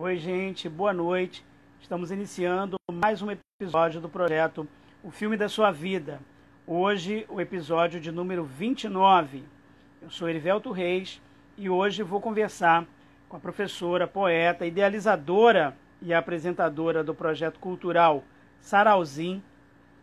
Oi, gente, boa noite. Estamos iniciando mais um episódio do projeto O Filme da Sua Vida. Hoje, o episódio de número 29. Eu sou Erivelto Reis e hoje vou conversar com a professora, poeta, idealizadora e apresentadora do projeto cultural Sarauzinho,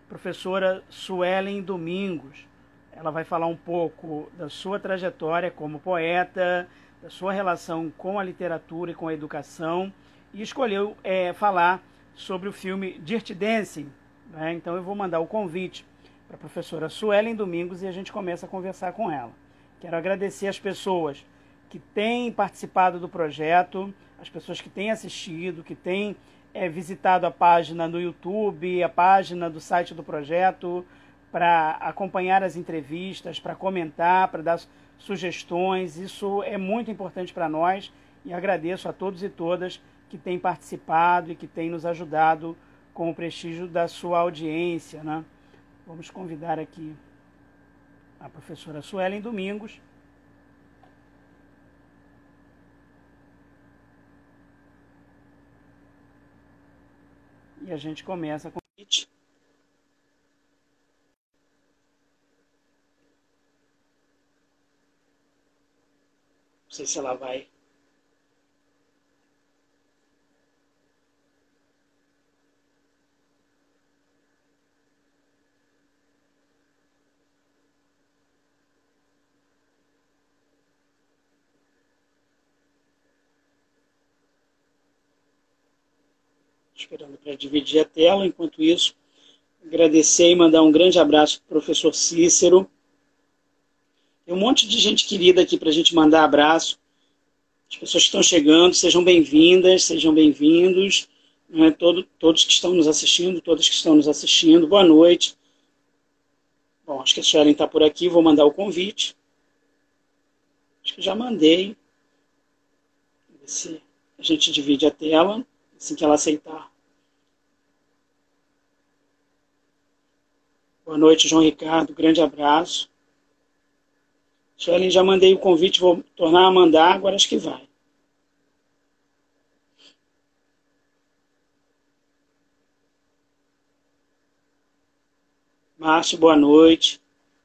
professora Suelen Domingos. Ela vai falar um pouco da sua trajetória como poeta, da sua relação com a literatura e com a educação, e escolheu é, falar sobre o filme Dirty Dancing. Né? Então eu vou mandar o convite para a professora Suelen Domingos e a gente começa a conversar com ela. Quero agradecer as pessoas que têm participado do projeto, as pessoas que têm assistido, que têm é, visitado a página no YouTube, a página do site do projeto, para acompanhar as entrevistas, para comentar, para dar sugestões. Isso é muito importante para nós e agradeço a todos e todas que têm participado e que têm nos ajudado com o prestígio da sua audiência. Né? Vamos convidar aqui a professora Suelen Domingos E a gente começa com sei se ela vai. esperando para dividir a tela. Enquanto isso, agradecer e mandar um grande abraço para o professor Cícero. Tem um monte de gente querida aqui para a gente mandar abraço. As pessoas que estão chegando, sejam bem-vindas, sejam bem-vindos. Né? Todo, todos que estão nos assistindo, todas que estão nos assistindo, boa noite. Bom, acho que a Suelen está por aqui, vou mandar o convite. Acho que já mandei. Se a gente divide a tela, assim que ela aceitar. Boa noite, João Ricardo. Grande abraço. Suelen, já mandei o convite, vou tornar a mandar, agora acho que vai. Márcio, boa noite.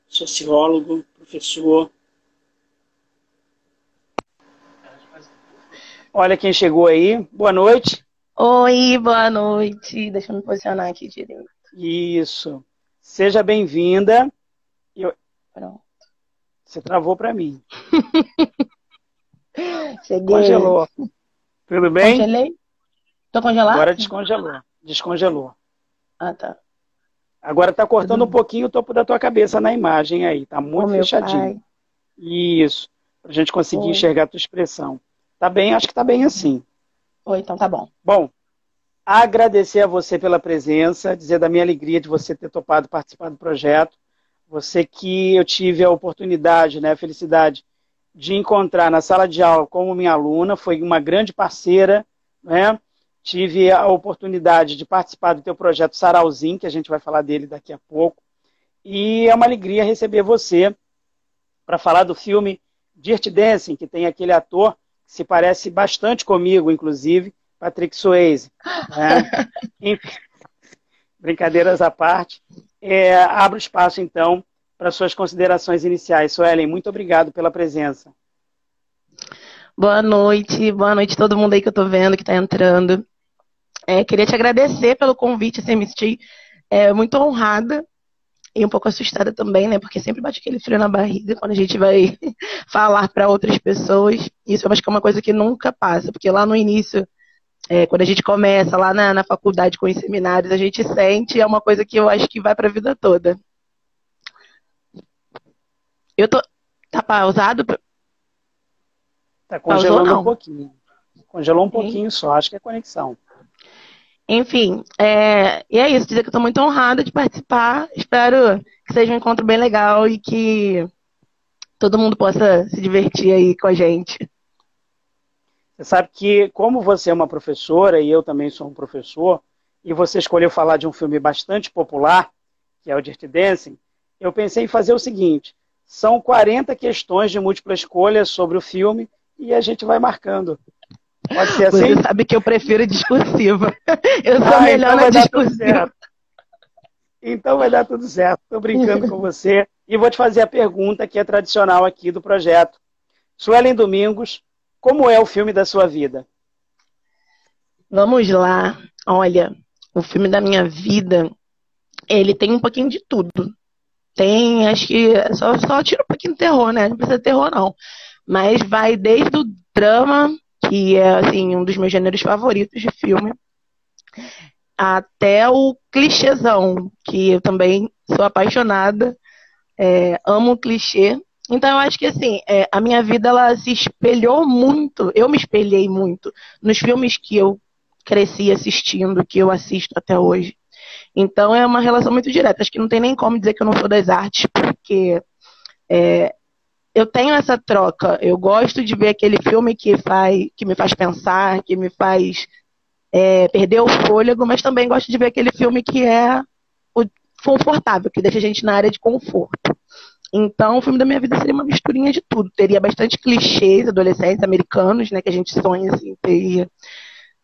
Sociólogo, professor. Olha quem chegou aí. Boa noite. Oi, boa noite. Deixa eu me posicionar aqui direito. Isso. Seja bem-vinda. Eu... Pronto. Você travou para mim. Cheguei. Congelou. Tudo bem? Congelei? Tô congelado? Agora descongelou. Descongelou. Ah, tá. Agora tá cortando um pouquinho o topo da tua cabeça na imagem aí. Tá muito fechadinho. Isso. Pra gente conseguir Oi. enxergar a tua expressão. Tá bem? Acho que tá bem assim. Oi, então tá bom. Bom, agradecer a você pela presença, dizer da minha alegria de você ter topado participar do projeto. Você que eu tive a oportunidade, né, a felicidade de encontrar na sala de aula como minha aluna, foi uma grande parceira, né? Tive a oportunidade de participar do teu projeto Sarauzinho, que a gente vai falar dele daqui a pouco. E é uma alegria receber você para falar do filme Dirty Dancing, que tem aquele ator que se parece bastante comigo, inclusive, Patrick Swayze. Né? Brincadeiras à parte. É, abro espaço, então, para suas considerações iniciais. Suelen, muito obrigado pela presença. Boa noite, boa noite todo mundo aí que eu estou vendo, que está entrando. É, queria te agradecer pelo convite, assim, me é, muito honrada e um pouco assustada também, né? Porque sempre bate aquele frio na barriga quando a gente vai falar para outras pessoas. Isso eu acho que é uma coisa que nunca passa, porque lá no início é, quando a gente começa lá na, na faculdade com os seminários, a gente sente, é uma coisa que eu acho que vai para a vida toda. Eu tô. Tá pausado? Tá congelando Pausou, um pouquinho. Congelou um pouquinho só, acho que é conexão. Enfim, é, e é isso, dizer que eu estou muito honrada de participar. Espero que seja um encontro bem legal e que todo mundo possa se divertir aí com a gente. Você sabe que, como você é uma professora e eu também sou um professor, e você escolheu falar de um filme bastante popular, que é o Dirty Dancing, eu pensei em fazer o seguinte: são 40 questões de múltipla escolha sobre o filme e a gente vai marcando. Pode ser assim? Você sabe que eu prefiro discursiva. Eu sou ah, melhor então na discursiva. Então vai dar tudo certo. Estou brincando com você. E vou te fazer a pergunta que é tradicional aqui do projeto. Suelen Domingos, como é o filme da sua vida? Vamos lá. Olha, o filme da minha vida, ele tem um pouquinho de tudo. Tem, acho que só, só tira um pouquinho de terror, né? Não precisa de terror, não. Mas vai desde o drama, que é assim, um dos meus gêneros favoritos de filme, até o clichêzão, que eu também sou apaixonada, é, amo o clichê. Então eu acho que assim, é, a minha vida ela se espelhou muito, eu me espelhei muito nos filmes que eu cresci assistindo, que eu assisto até hoje. Então é uma relação muito direta. Acho que não tem nem como dizer que eu não sou das artes, porque é, eu tenho essa troca. Eu gosto de ver aquele filme que, faz, que me faz pensar, que me faz é, perder o fôlego, mas também gosto de ver aquele filme que é o confortável, que deixa a gente na área de conforto. Então, o filme da minha vida seria uma misturinha de tudo. Teria bastante clichês adolescentes americanos, né, que a gente sonha assim, teria.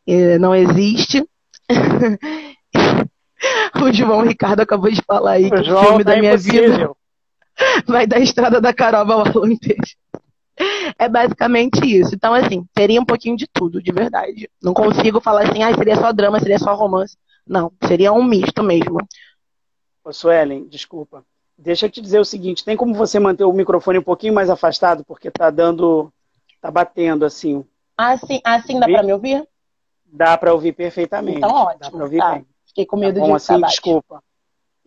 É, não existe. o João Ricardo acabou de falar aí o que João o filme tá da minha impossível. vida vai da estrada da Caroba ao Alentejo. É basicamente isso. Então, assim, seria um pouquinho de tudo, de verdade. Não consigo falar assim, ah, seria só drama, seria só romance. Não, seria um misto mesmo. Ô, Suelen, desculpa. Deixa eu te dizer o seguinte, tem como você manter o microfone um pouquinho mais afastado, porque tá dando, tá batendo assim. Assim, assim dá para me ouvir? Dá para ouvir perfeitamente. Então, ótimo. Dá pra ouvir tá. bem. Fiquei com medo tá bom, de assim, desculpa.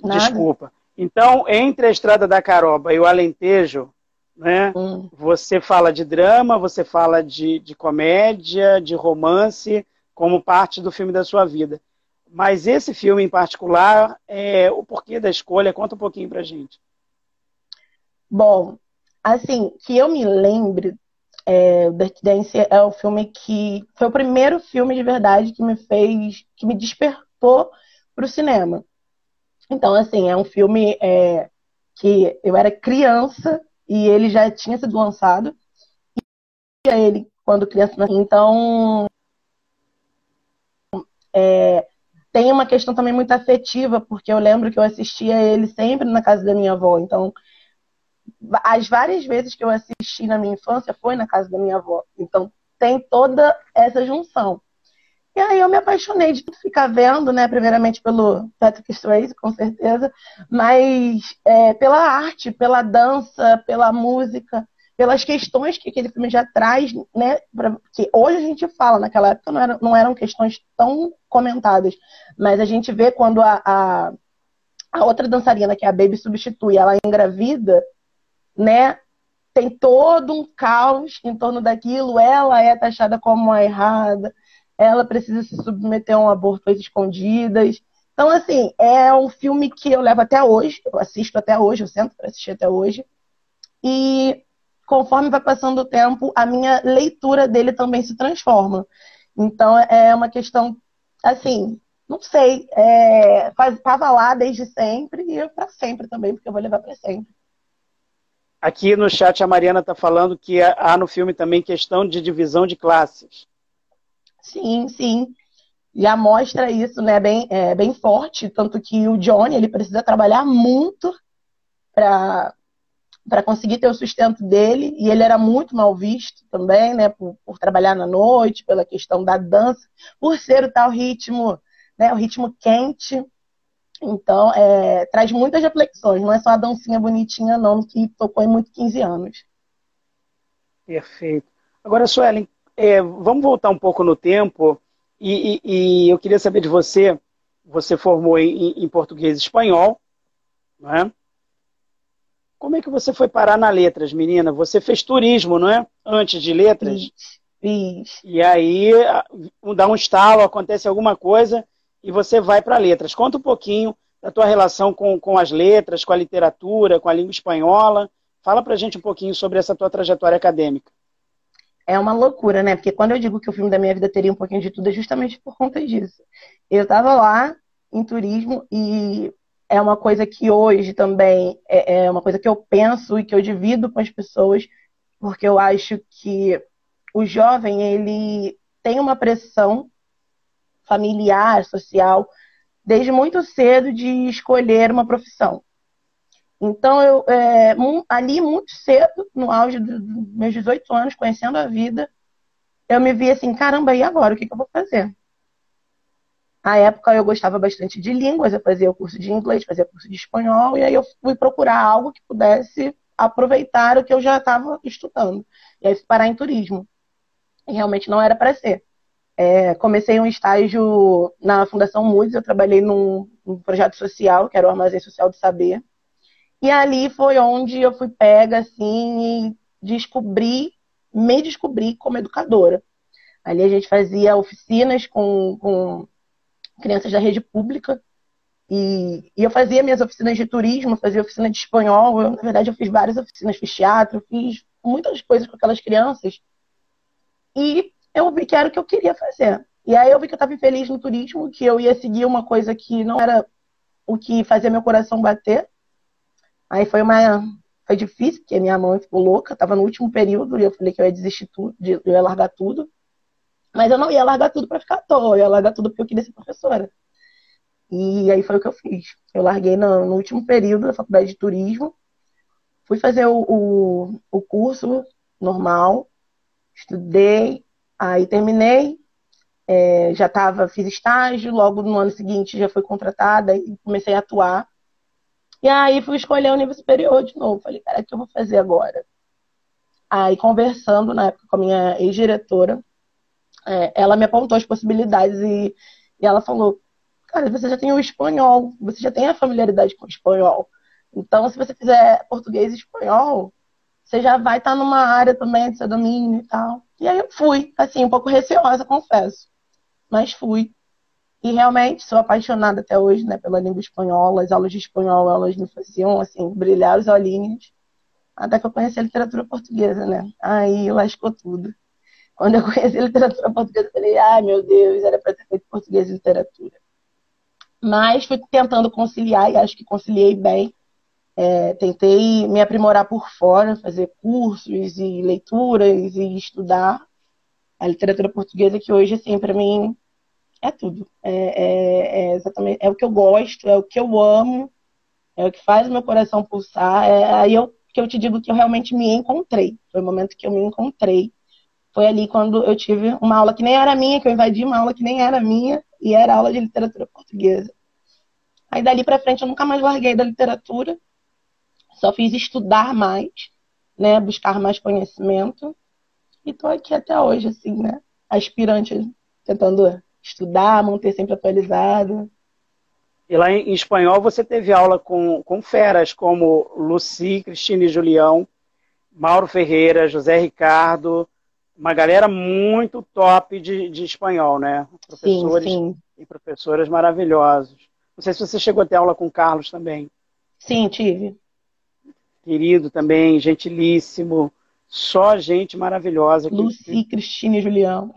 Nada. Desculpa. Então, entre a Estrada da Caroba e o Alentejo, né? Hum. Você fala de drama, você fala de, de comédia, de romance, como parte do filme da sua vida. Mas esse filme em particular, é, o porquê da escolha, conta um pouquinho pra gente. Bom, assim, que eu me lembre, é, Dirty Dance é o filme que foi o primeiro filme de verdade que me fez, que me despertou para o cinema. Então, assim, é um filme é, que eu era criança e ele já tinha sido lançado. E ele, quando criança, então é, tem uma questão também muito afetiva, porque eu lembro que eu assistia ele sempre na casa da minha avó. Então, as várias vezes que eu assisti na minha infância foi na casa da minha avó. Então, tem toda essa junção. E aí eu me apaixonei de ficar vendo, né? Primeiramente pelo Patrick Swayze, com certeza, mas é, pela arte, pela dança, pela música, pelas questões que aquele filme já traz, né? Pra, que hoje a gente fala, naquela época não, era, não eram questões tão comentadas, mas a gente vê quando a, a, a outra dançarina, que é a Baby, substitui, ela engravida, né? Tem todo um caos em torno daquilo, ela é taxada como a errada, ela precisa se submeter a um aborto às escondidas. Então, assim, é um filme que eu levo até hoje, eu assisto até hoje, eu sento para assistir até hoje. E conforme vai passando o tempo, a minha leitura dele também se transforma. Então, é uma questão, assim, não sei, é, lá desde sempre e para sempre também, porque eu vou levar para sempre. Aqui no chat a Mariana está falando que há no filme também questão de divisão de classes. Sim, sim. Já mostra isso, né, bem, é, bem forte, tanto que o Johnny, ele precisa trabalhar muito para para conseguir ter o sustento dele, e ele era muito mal visto também, né, por, por, trabalhar na noite, pela questão da dança, por ser o tal ritmo, né, o ritmo quente. Então, é, traz muitas reflexões, não é só a dancinha bonitinha, não, que tocou em muito 15 anos. Perfeito. Agora, Suelen, é, vamos voltar um pouco no tempo e, e, e, eu queria saber de você. Você formou em, em português e espanhol, não é? Como é que você foi parar na letras, menina? Você fez turismo, não é? Antes de letras? Fiz. E aí dá um estalo, acontece alguma coisa e você vai para letras. Conta um pouquinho da tua relação com, com as letras, com a literatura, com a língua espanhola. Fala pra gente um pouquinho sobre essa tua trajetória acadêmica é uma loucura, né? Porque quando eu digo que o filme da minha vida teria um pouquinho de tudo, é justamente por conta disso. Eu estava lá em turismo e é uma coisa que hoje também é, é uma coisa que eu penso e que eu divido com as pessoas, porque eu acho que o jovem, ele tem uma pressão familiar, social, desde muito cedo de escolher uma profissão. Então, eu, é, ali muito cedo, no auge dos meus 18 anos, conhecendo a vida, eu me vi assim, caramba, e agora? O que, que eu vou fazer? Na época eu gostava bastante de línguas, eu fazia o curso de inglês, fazia curso de espanhol, e aí eu fui procurar algo que pudesse aproveitar o que eu já estava estudando. E aí fui parar em turismo. E realmente não era para ser. É, comecei um estágio na Fundação Moody's, eu trabalhei num, num, projeto social, que era o Armazém Social do Saber. E ali foi onde eu fui pega, assim, e descobri, me descobri como educadora. Ali a gente fazia oficinas com, com crianças da rede pública. E, e, eu fazia minhas oficinas de turismo, fazia oficina de espanhol. Eu, na verdade, eu fiz várias oficinas, fiz teatro, fiz muitas coisas com aquelas crianças. E eu vi que era o que eu queria fazer. E aí eu vi que eu estava infeliz no turismo, que eu ia seguir uma coisa que não era o que fazia meu coração bater. Aí foi uma foi difícil, porque minha mãe ficou louca, estava no último período e eu falei que eu ia desistir tudo, eu ia largar tudo. Mas eu não ia largar tudo para ficar à toa, eu ia largar tudo porque eu queria ser professora. E aí foi o que eu fiz. Eu larguei no, no último período da faculdade de turismo, fui fazer o, o, o curso normal, estudei, aí terminei, é, já estava, fiz estágio, logo no ano seguinte já fui contratada e comecei a atuar. E aí fui escolher o nível superior de novo. Falei, cara, o que eu vou fazer agora? Aí conversando na época com a minha ex-diretora, é, ela me apontou as possibilidades e, e ela falou: Cara, você já tem o espanhol, você já tem a familiaridade com o espanhol. Então, se você fizer português e espanhol, você já vai estar numa área também de seu domínio e tal. E aí eu fui, assim, um pouco receosa, confesso. Mas fui. E realmente sou apaixonada até hoje, né, pela língua espanhola. As aulas de espanhol, elas me faziam, assim, brilhar os olhinhos. Até que eu conheci a literatura portuguesa, né? Aí lascou tudo. Quando eu conheci literatura portuguesa, eu falei, ai meu Deus, era para ter feito português e literatura. Mas fui tentando conciliar e acho que conciliei bem. É, tentei me aprimorar por fora, fazer cursos e leituras e estudar a literatura portuguesa, que hoje, assim, para mim é tudo. É, é, é, exatamente, é o que eu gosto, é o que eu amo, é o que faz o meu coração pulsar. É aí eu, que eu te digo que eu realmente me encontrei. Foi o momento que eu me encontrei foi ali quando eu tive uma aula que nem era minha, que eu invadi uma aula que nem era minha, e era aula de literatura portuguesa. Aí dali para frente eu nunca mais larguei da literatura, só fiz estudar mais, né, buscar mais conhecimento, e tô aqui até hoje, assim, né, aspirante, tentando estudar, manter sempre atualizado. E lá em, espanhol você teve aula com, com feras como Luci, Cristina e Julião, Mauro Ferreira, José Ricardo, uma galera muito top de, de espanhol, né? Professores sim, sim. e professoras maravilhosos. Não sei se você chegou a ter aula com o Carlos também. Sim, tive. Querido também, gentilíssimo. Só gente maravilhosa. Luci, Cristina e Julião.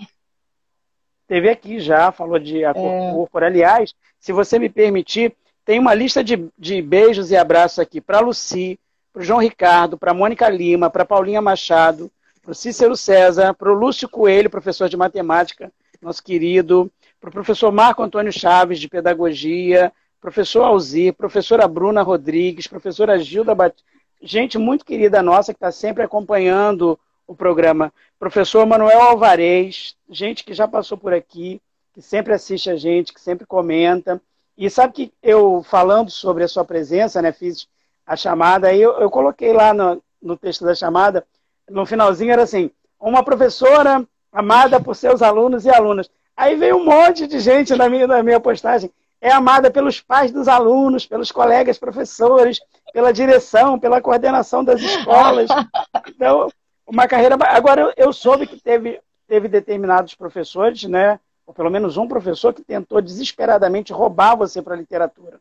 Teve aqui já, falou de a é... Aliás, se você me permitir, tem uma lista de, de beijos e abraços aqui para Luci, para João Ricardo, para Mônica Lima, para Paulinha Machado, para o Cícero César, para o Lúcio Coelho, professor de matemática, nosso querido, para o professor Marco Antônio Chaves, de pedagogia, professor Alzir, professora Bruna Rodrigues, professora Gilda Batista, gente muito querida nossa que está sempre acompanhando o programa, professor Manuel Alvarez, gente que já passou por aqui, que sempre assiste a gente, que sempre comenta. E sabe que eu, falando sobre a sua presença, né, fiz a chamada, aí eu, eu coloquei lá no, no texto da chamada no finalzinho era assim, uma professora amada por seus alunos e alunas. Aí veio um monte de gente na minha, na minha postagem. É amada pelos pais dos alunos, pelos colegas professores, pela direção, pela coordenação das escolas. Então, uma carreira. Agora, eu soube que teve, teve determinados professores, né? Ou pelo menos um professor que tentou desesperadamente roubar você para a literatura.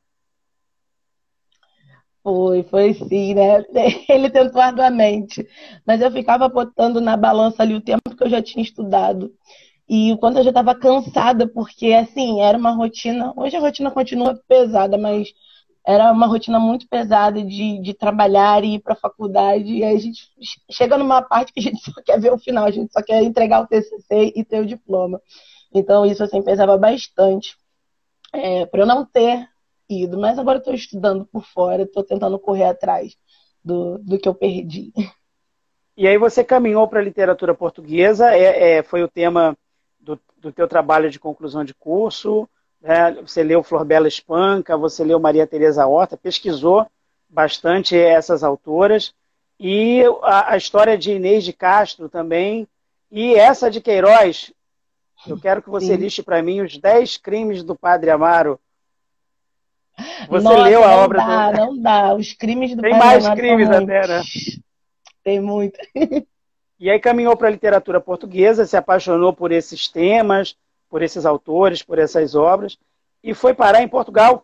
Foi, foi sim, né? Ele tentou arduamente. Mas eu ficava botando na balança ali o tempo que eu já tinha estudado. E o quanto eu já estava cansada, porque, assim, era uma rotina. Hoje a rotina continua pesada, mas era uma rotina muito pesada de, de trabalhar e ir para a faculdade. E aí a gente chega numa parte que a gente só quer ver o final, a gente só quer entregar o TCC e ter o diploma. Então isso assim pesava bastante é, para eu não ter ido. Mas agora estou estudando por fora, estou tentando correr atrás do, do que eu perdi. E aí você caminhou para a literatura portuguesa, é, é, foi o tema do, do teu trabalho de conclusão de curso. Né? Você leu Flor Bela Espanca, você leu Maria Teresa Horta, pesquisou bastante essas autoras. E a, a história de Inês de Castro também. E essa de Queiroz, eu quero que você Sim. liste para mim os 10 crimes do Padre Amaro. Você Nossa, leu a obra dá, do... Não dá, os crimes do Tem mais crimes até, né? Tem muito. E aí caminhou para a literatura portuguesa, se apaixonou por esses temas, por esses autores, por essas obras, e foi parar em Portugal.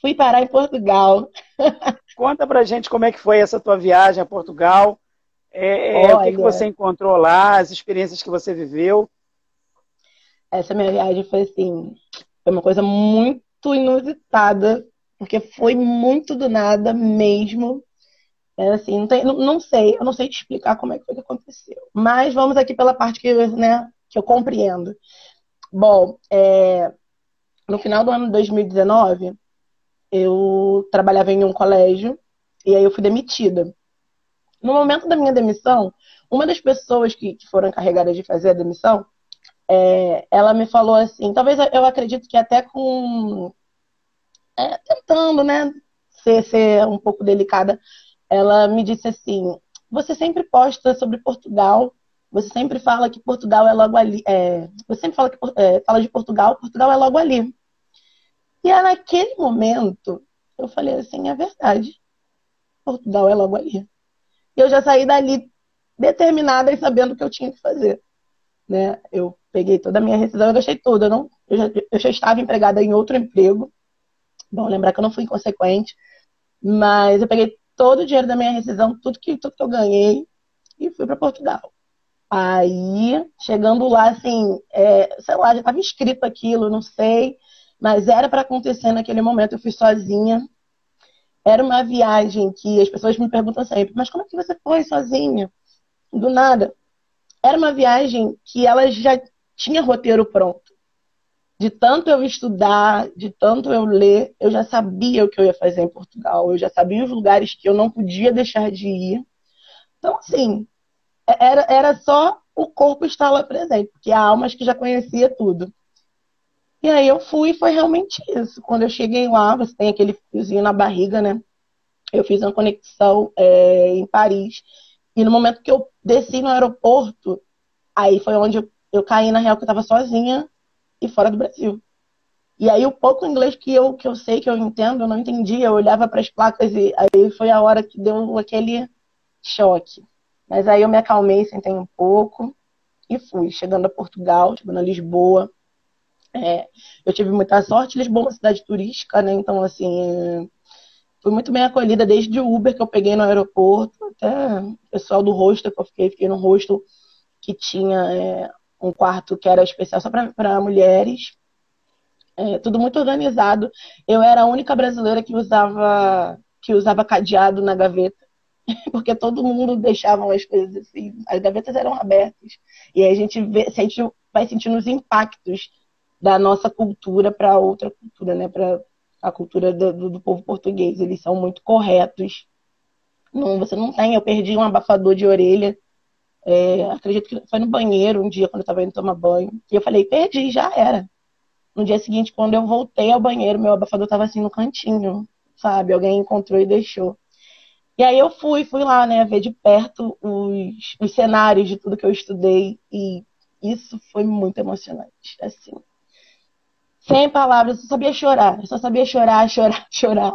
Fui parar em Portugal. Conta pra gente como é que foi essa tua viagem a Portugal. É, é, o que, que você encontrou lá, as experiências que você viveu. Essa minha viagem foi assim, foi uma coisa muito inusitada, porque foi muito do nada mesmo. É assim, não, tem, não, não, sei, eu não sei te explicar como é que foi que aconteceu. Mas vamos aqui pela parte que, né, que eu compreendo. Bom, é, no final do ano de 2019, eu trabalhava em um colégio e aí eu fui demitida. No momento da minha demissão, uma das pessoas que, que foram encarregadas de fazer a demissão, é, ela me falou assim, talvez eu acredito que até com é, tentando, né, ser, ser um pouco delicada, ela me disse assim: você sempre posta sobre Portugal, você sempre fala que Portugal é logo ali. É, você sempre fala, que, é, fala de Portugal, Portugal é logo ali. E aí, naquele momento, eu falei assim: é verdade, Portugal é logo ali. E eu já saí dali determinada e sabendo o que eu tinha que fazer. Né? Eu peguei toda a minha rescisão, eu deixei tudo. Eu, não, eu, já, eu já estava empregada em outro emprego. Bom, lembrar que eu não fui inconsequente, mas eu peguei todo o dinheiro da minha rescisão, tudo que, tudo que eu ganhei, e fui para Portugal. Aí, chegando lá, assim, é, sei lá, já estava escrito aquilo, não sei, mas era para acontecer naquele momento. Eu fui sozinha. Era uma viagem que as pessoas me perguntam sempre: mas como é que você foi sozinha? Do nada. Era uma viagem que ela já tinha roteiro pronto de tanto eu estudar, de tanto eu ler, eu já sabia o que eu ia fazer em Portugal, eu já sabia os lugares que eu não podia deixar de ir. Então, assim, é, era, era só o corpo estar lá presente, porque a alma acho que já conhecia tudo. E aí eu fui e foi realmente isso. Quando eu cheguei lá, você tem aquele friozinho na barriga, né? Eu fiz uma conexão é, em Paris. E no momento que eu desci no aeroporto, aí foi onde eu, eu caí na real que eu estava sozinha e fora do Brasil. E aí o pouco inglês que eu, que eu sei, que eu entendo, eu não entendia. Eu olhava para as placas e aí foi a hora que deu aquele choque. Mas aí eu me acalmei, sentei um pouco e fui. Chegando a Portugal, chegando a Lisboa. É, eu tive muita sorte. Lisboa é uma cidade turística, né? Então, assim, fui muito bem acolhida desde o Uber que eu peguei no aeroporto, até o pessoal do hostel que eu fiquei. Fiquei no hostel que tinha é, um quarto que era especial só para mulheres. É, tudo muito organizado. Eu era a única brasileira que usava que usava cadeado na gaveta, porque todo mundo deixava as coisas assim. As gavetas eram abertas. E aí a gente vê, sente, vai sentindo os impactos da nossa cultura para outra cultura, né? Para a cultura do, do, povo português. Eles são muito corretos. Não, você não tem. Eu perdi um abafador de orelha é, acredito que foi no banheiro um dia, quando eu estava indo tomar banho. E eu falei, perdi, já era. No dia seguinte, quando eu voltei ao banheiro, meu abafador estava assim no cantinho, sabe? Alguém encontrou e deixou. E aí eu fui, fui lá, né, ver de perto os, os cenários de tudo que eu estudei. E isso foi muito emocionante, assim. Sem palavras, eu só sabia chorar. Eu só sabia chorar, chorar, chorar.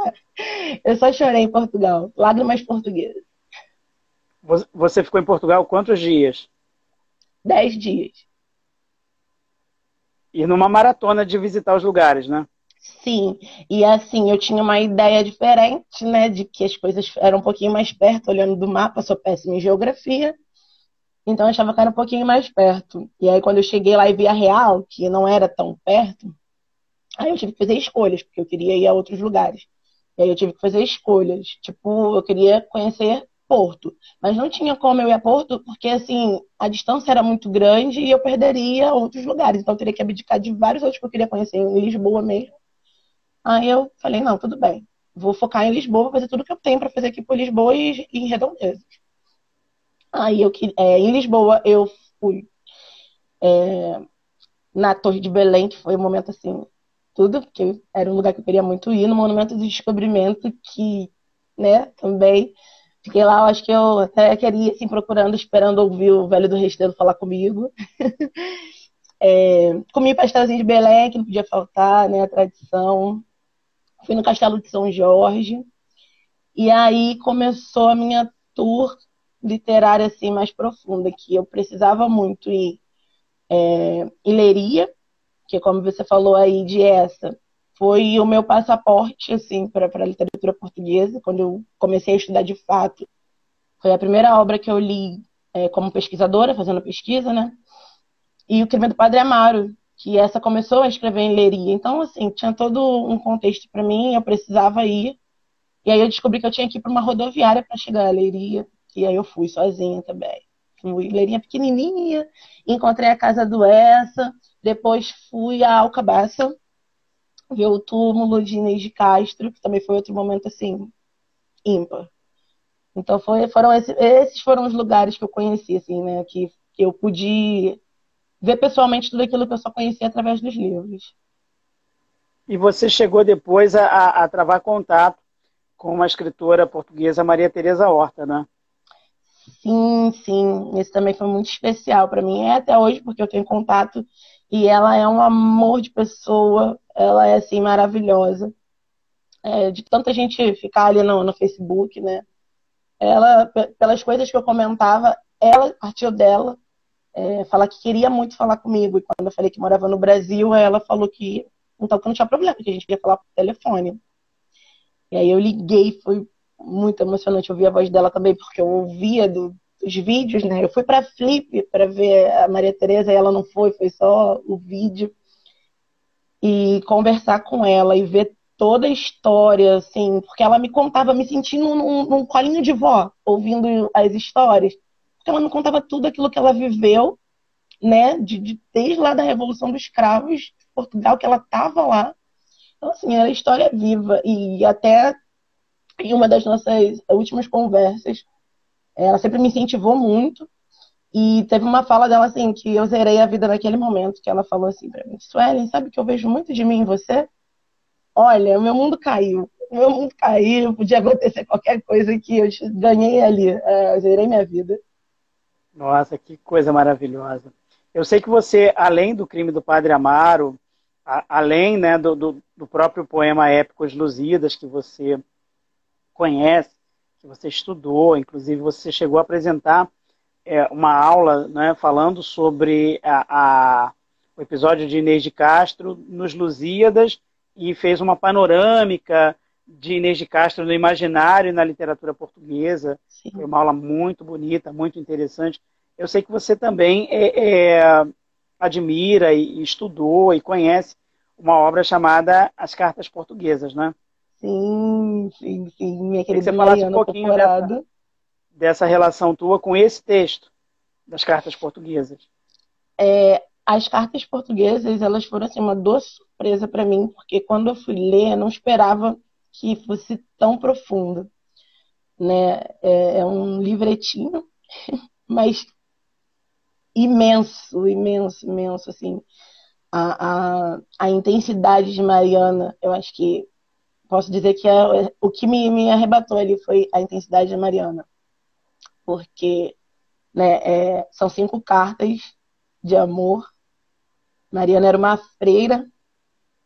Eu só chorei em Portugal. Lágrimas portuguesas. Você ficou em Portugal quantos dias? Dez dias. E numa maratona de visitar os lugares, né? Sim, e assim, eu tinha uma ideia diferente, né, de que as coisas eram um pouquinho mais perto, olhando do mapa, sou péssima em geografia, então eu achava que era um pouquinho mais perto. E aí, quando eu cheguei lá e vi a Real, que não era tão perto, Aí eu tive que fazer escolhas, porque eu queria ir a outros lugares. E aí eu tive que fazer escolhas. Tipo, eu queria conhecer Porto. Mas não tinha como eu ir a Porto, porque assim, a distância era muito grande e eu perderia outros lugares. Então eu teria que abdicar de vários outros que eu queria conhecer em Lisboa mesmo. Aí eu falei, não, tudo bem. Vou focar em Lisboa, vou fazer tudo que eu tenho para fazer aqui por Lisboa e, e em Redondezas. Aí eu é, em Lisboa eu fui é, na Torre de Belém, que foi um momento assim, tudo, porque era um lugar que eu queria muito ir, no Monumento do Descobrimento, que, né, também Fiquei lá, acho que eu até queria, assim, procurando, esperando ouvir o velho do Restelo falar comigo. é, comi pastelzinho de Belém, que não podia faltar, né? A tradição. Fui no Castelo de São Jorge. E aí começou a minha tour literária, assim, mais profunda, que eu precisava muito ir é, em Leria, que como você falou aí de essa, foi o meu passaporte assim para a literatura portuguesa. Quando eu comecei a estudar de fato foi a primeira obra que eu li é, como pesquisadora fazendo pesquisa né? E o crime do Padre Amaro que essa começou a escrever em Leria então assim tinha todo um contexto para mim eu precisava ir. E aí eu descobri que eu tinha que ir para uma rodoviária para chegar a Leiria. E aí eu fui sozinha também. Fui Leirinha pequenininha encontrei a casa do Essa depois fui a Alcabaça ver o túmulo de Inês de Castro, que também foi outro momento assim ímpar. Então foi, foram esses, esses foram os lugares que eu conheci, assim, né, que, que eu pude ver pessoalmente tudo aquilo que eu só conhecia através dos livros. E você chegou depois a, a, a travar contato com uma escritora portuguesa, Maria Teresa Horta, né? Sim, sim. Esse também foi muito especial para mim. É até hoje, porque eu tenho contato e ela é um amor de pessoa, ela é assim maravilhosa. É, de tanta gente ficar ali no, no Facebook, né? Ela, pelas coisas que eu comentava, ela partiu dela, é, falar que queria muito falar comigo. E quando eu falei que morava no Brasil, ela falou que então que não tinha problema, que a gente queria falar por telefone. E aí eu liguei, foi muito emocionante ouvir a voz dela também, porque eu ouvia do, os vídeos, né? Eu fui para Flip para ver a Maria Tereza e ela não foi, foi só o vídeo. E conversar com ela e ver toda a história, assim, porque ela me contava, me sentindo num, num colinho de vó, ouvindo as histórias. Porque ela me contava tudo aquilo que ela viveu, né? De, de desde lá da Revolução dos Escravos Portugal, que ela estava lá. Então, assim, era história viva. E até em uma das nossas últimas conversas, ela sempre me incentivou muito. E teve uma fala dela assim, que eu zerei a vida naquele momento, que ela falou assim pra mim, Suelen, sabe que eu vejo muito de mim em você? Olha, o meu mundo caiu. Meu mundo caiu, podia acontecer qualquer coisa que eu ganhei ali. É, eu zerei minha vida. Nossa, que coisa maravilhosa. Eu sei que você, além do crime do Padre Amaro, a, além né, do, do, do próprio poema épico Os Lusíadas, que você conhece, que você estudou, inclusive você chegou a apresentar é, uma aula né, falando sobre a, a, o episódio de Inês de Castro nos Lusíadas e fez uma panorâmica de Inês de Castro no imaginário e na literatura portuguesa. Sim. Foi uma aula muito bonita, muito interessante. Eu sei que você também é, é, admira e estudou e conhece uma obra chamada As Cartas Portuguesas, né? Sim, sim, sim. Minha querida você falasse um pouquinho dessa, dessa, relação tua com esse texto das cartas portuguesas. É, as cartas portuguesas, elas foram assim, uma doce surpresa para mim, porque quando eu fui ler, eu não esperava que fosse tão profundo. Né? É, é um livretinho, mas imenso, imenso, imenso, assim. A, a, a intensidade de Mariana, eu acho que posso dizer que é, o que me, me arrebatou ali foi a intensidade de Mariana. Porque né, é, são cinco cartas de amor. Mariana era uma freira,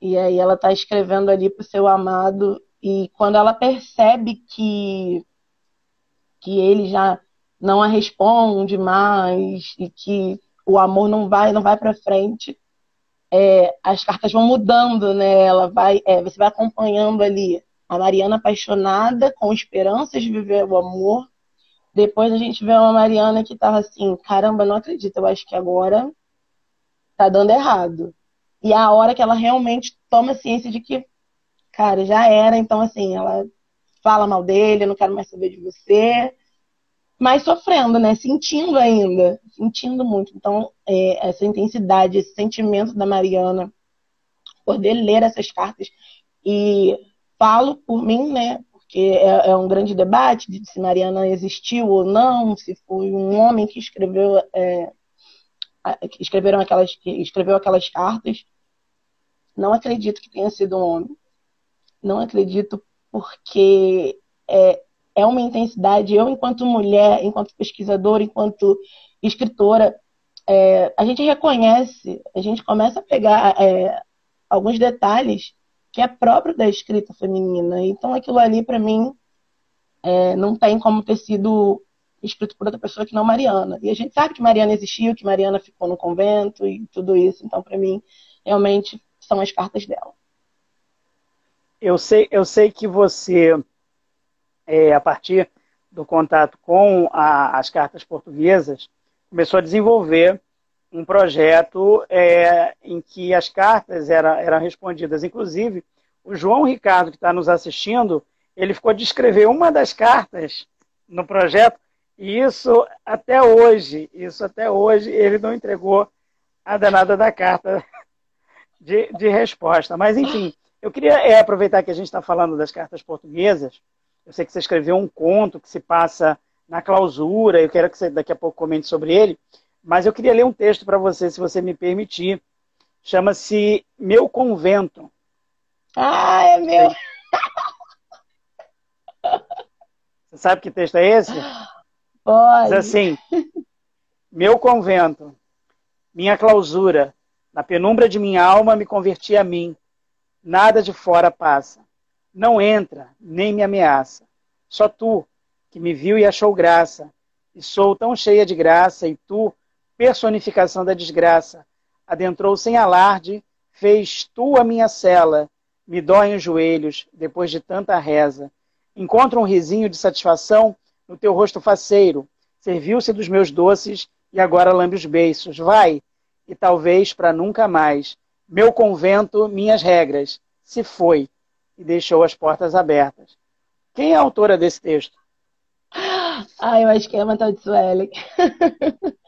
e aí ela está escrevendo ali para o seu amado, e quando ela percebe que, que ele já não a responde mais, e que o amor não vai, não vai para frente, é, as cartas vão mudando, né? Ela vai, é, você vai acompanhando ali a Mariana apaixonada, com esperanças de viver o amor. Depois a gente vê uma Mariana que tava assim, caramba, não acredito, eu acho que agora tá dando errado. E a hora que ela realmente toma ciência de que, cara, já era, então assim, ela fala mal dele, eu não quero mais saber de você, mas sofrendo, né? Sentindo ainda, sentindo muito. Então, é, essa intensidade, esse sentimento da Mariana, poder ler essas cartas e falo por mim, né? Porque é, é um grande debate de se Mariana existiu ou não, se foi um homem que escreveu, é, que escreveram aquelas, que escreveu aquelas cartas. Não acredito que tenha sido um homem. Não acredito porque é, é uma intensidade. Eu, enquanto mulher, enquanto pesquisadora, enquanto escritora, é, a gente reconhece, a gente começa a pegar é, alguns detalhes que é próprio da escrita feminina. Então, aquilo ali, para mim, é, não tem como ter sido escrito por outra pessoa que não Mariana. E a gente sabe que Mariana existiu, que Mariana ficou no convento e tudo isso. Então, para mim, realmente são as cartas dela. Eu sei, eu sei que você é, a partir do contato com a, as cartas portuguesas, começou a desenvolver um projeto é, em que as cartas era, eram respondidas. Inclusive, o João Ricardo, que está nos assistindo, ele ficou de escrever uma das cartas no projeto, e isso até hoje, isso até hoje, ele não entregou a danada da carta de, de resposta. Mas, enfim, eu queria é, aproveitar que a gente está falando das cartas portuguesas eu sei que você escreveu um conto que se passa na clausura, eu quero que você daqui a pouco comente sobre ele, mas eu queria ler um texto para você, se você me permitir. Chama-se Meu Convento. Ah, é meu. Você sabe que texto é esse? Pode. Diz assim: Meu convento, minha clausura, na penumbra de minha alma me converti a mim. Nada de fora passa não entra, nem me ameaça. Só tu, que me viu e achou graça, e sou tão cheia de graça, e tu, personificação da desgraça, adentrou sem alarde, fez tu a minha cela, me dói os joelhos, depois de tanta reza. Encontro um risinho de satisfação no teu rosto faceiro, serviu-se dos meus doces e agora lambe os beiços. Vai, e talvez para nunca mais. Meu convento, minhas regras, se foi e deixou as portas abertas. Quem é a autora desse texto? Ah, eu acho que é a Matal de Sueli.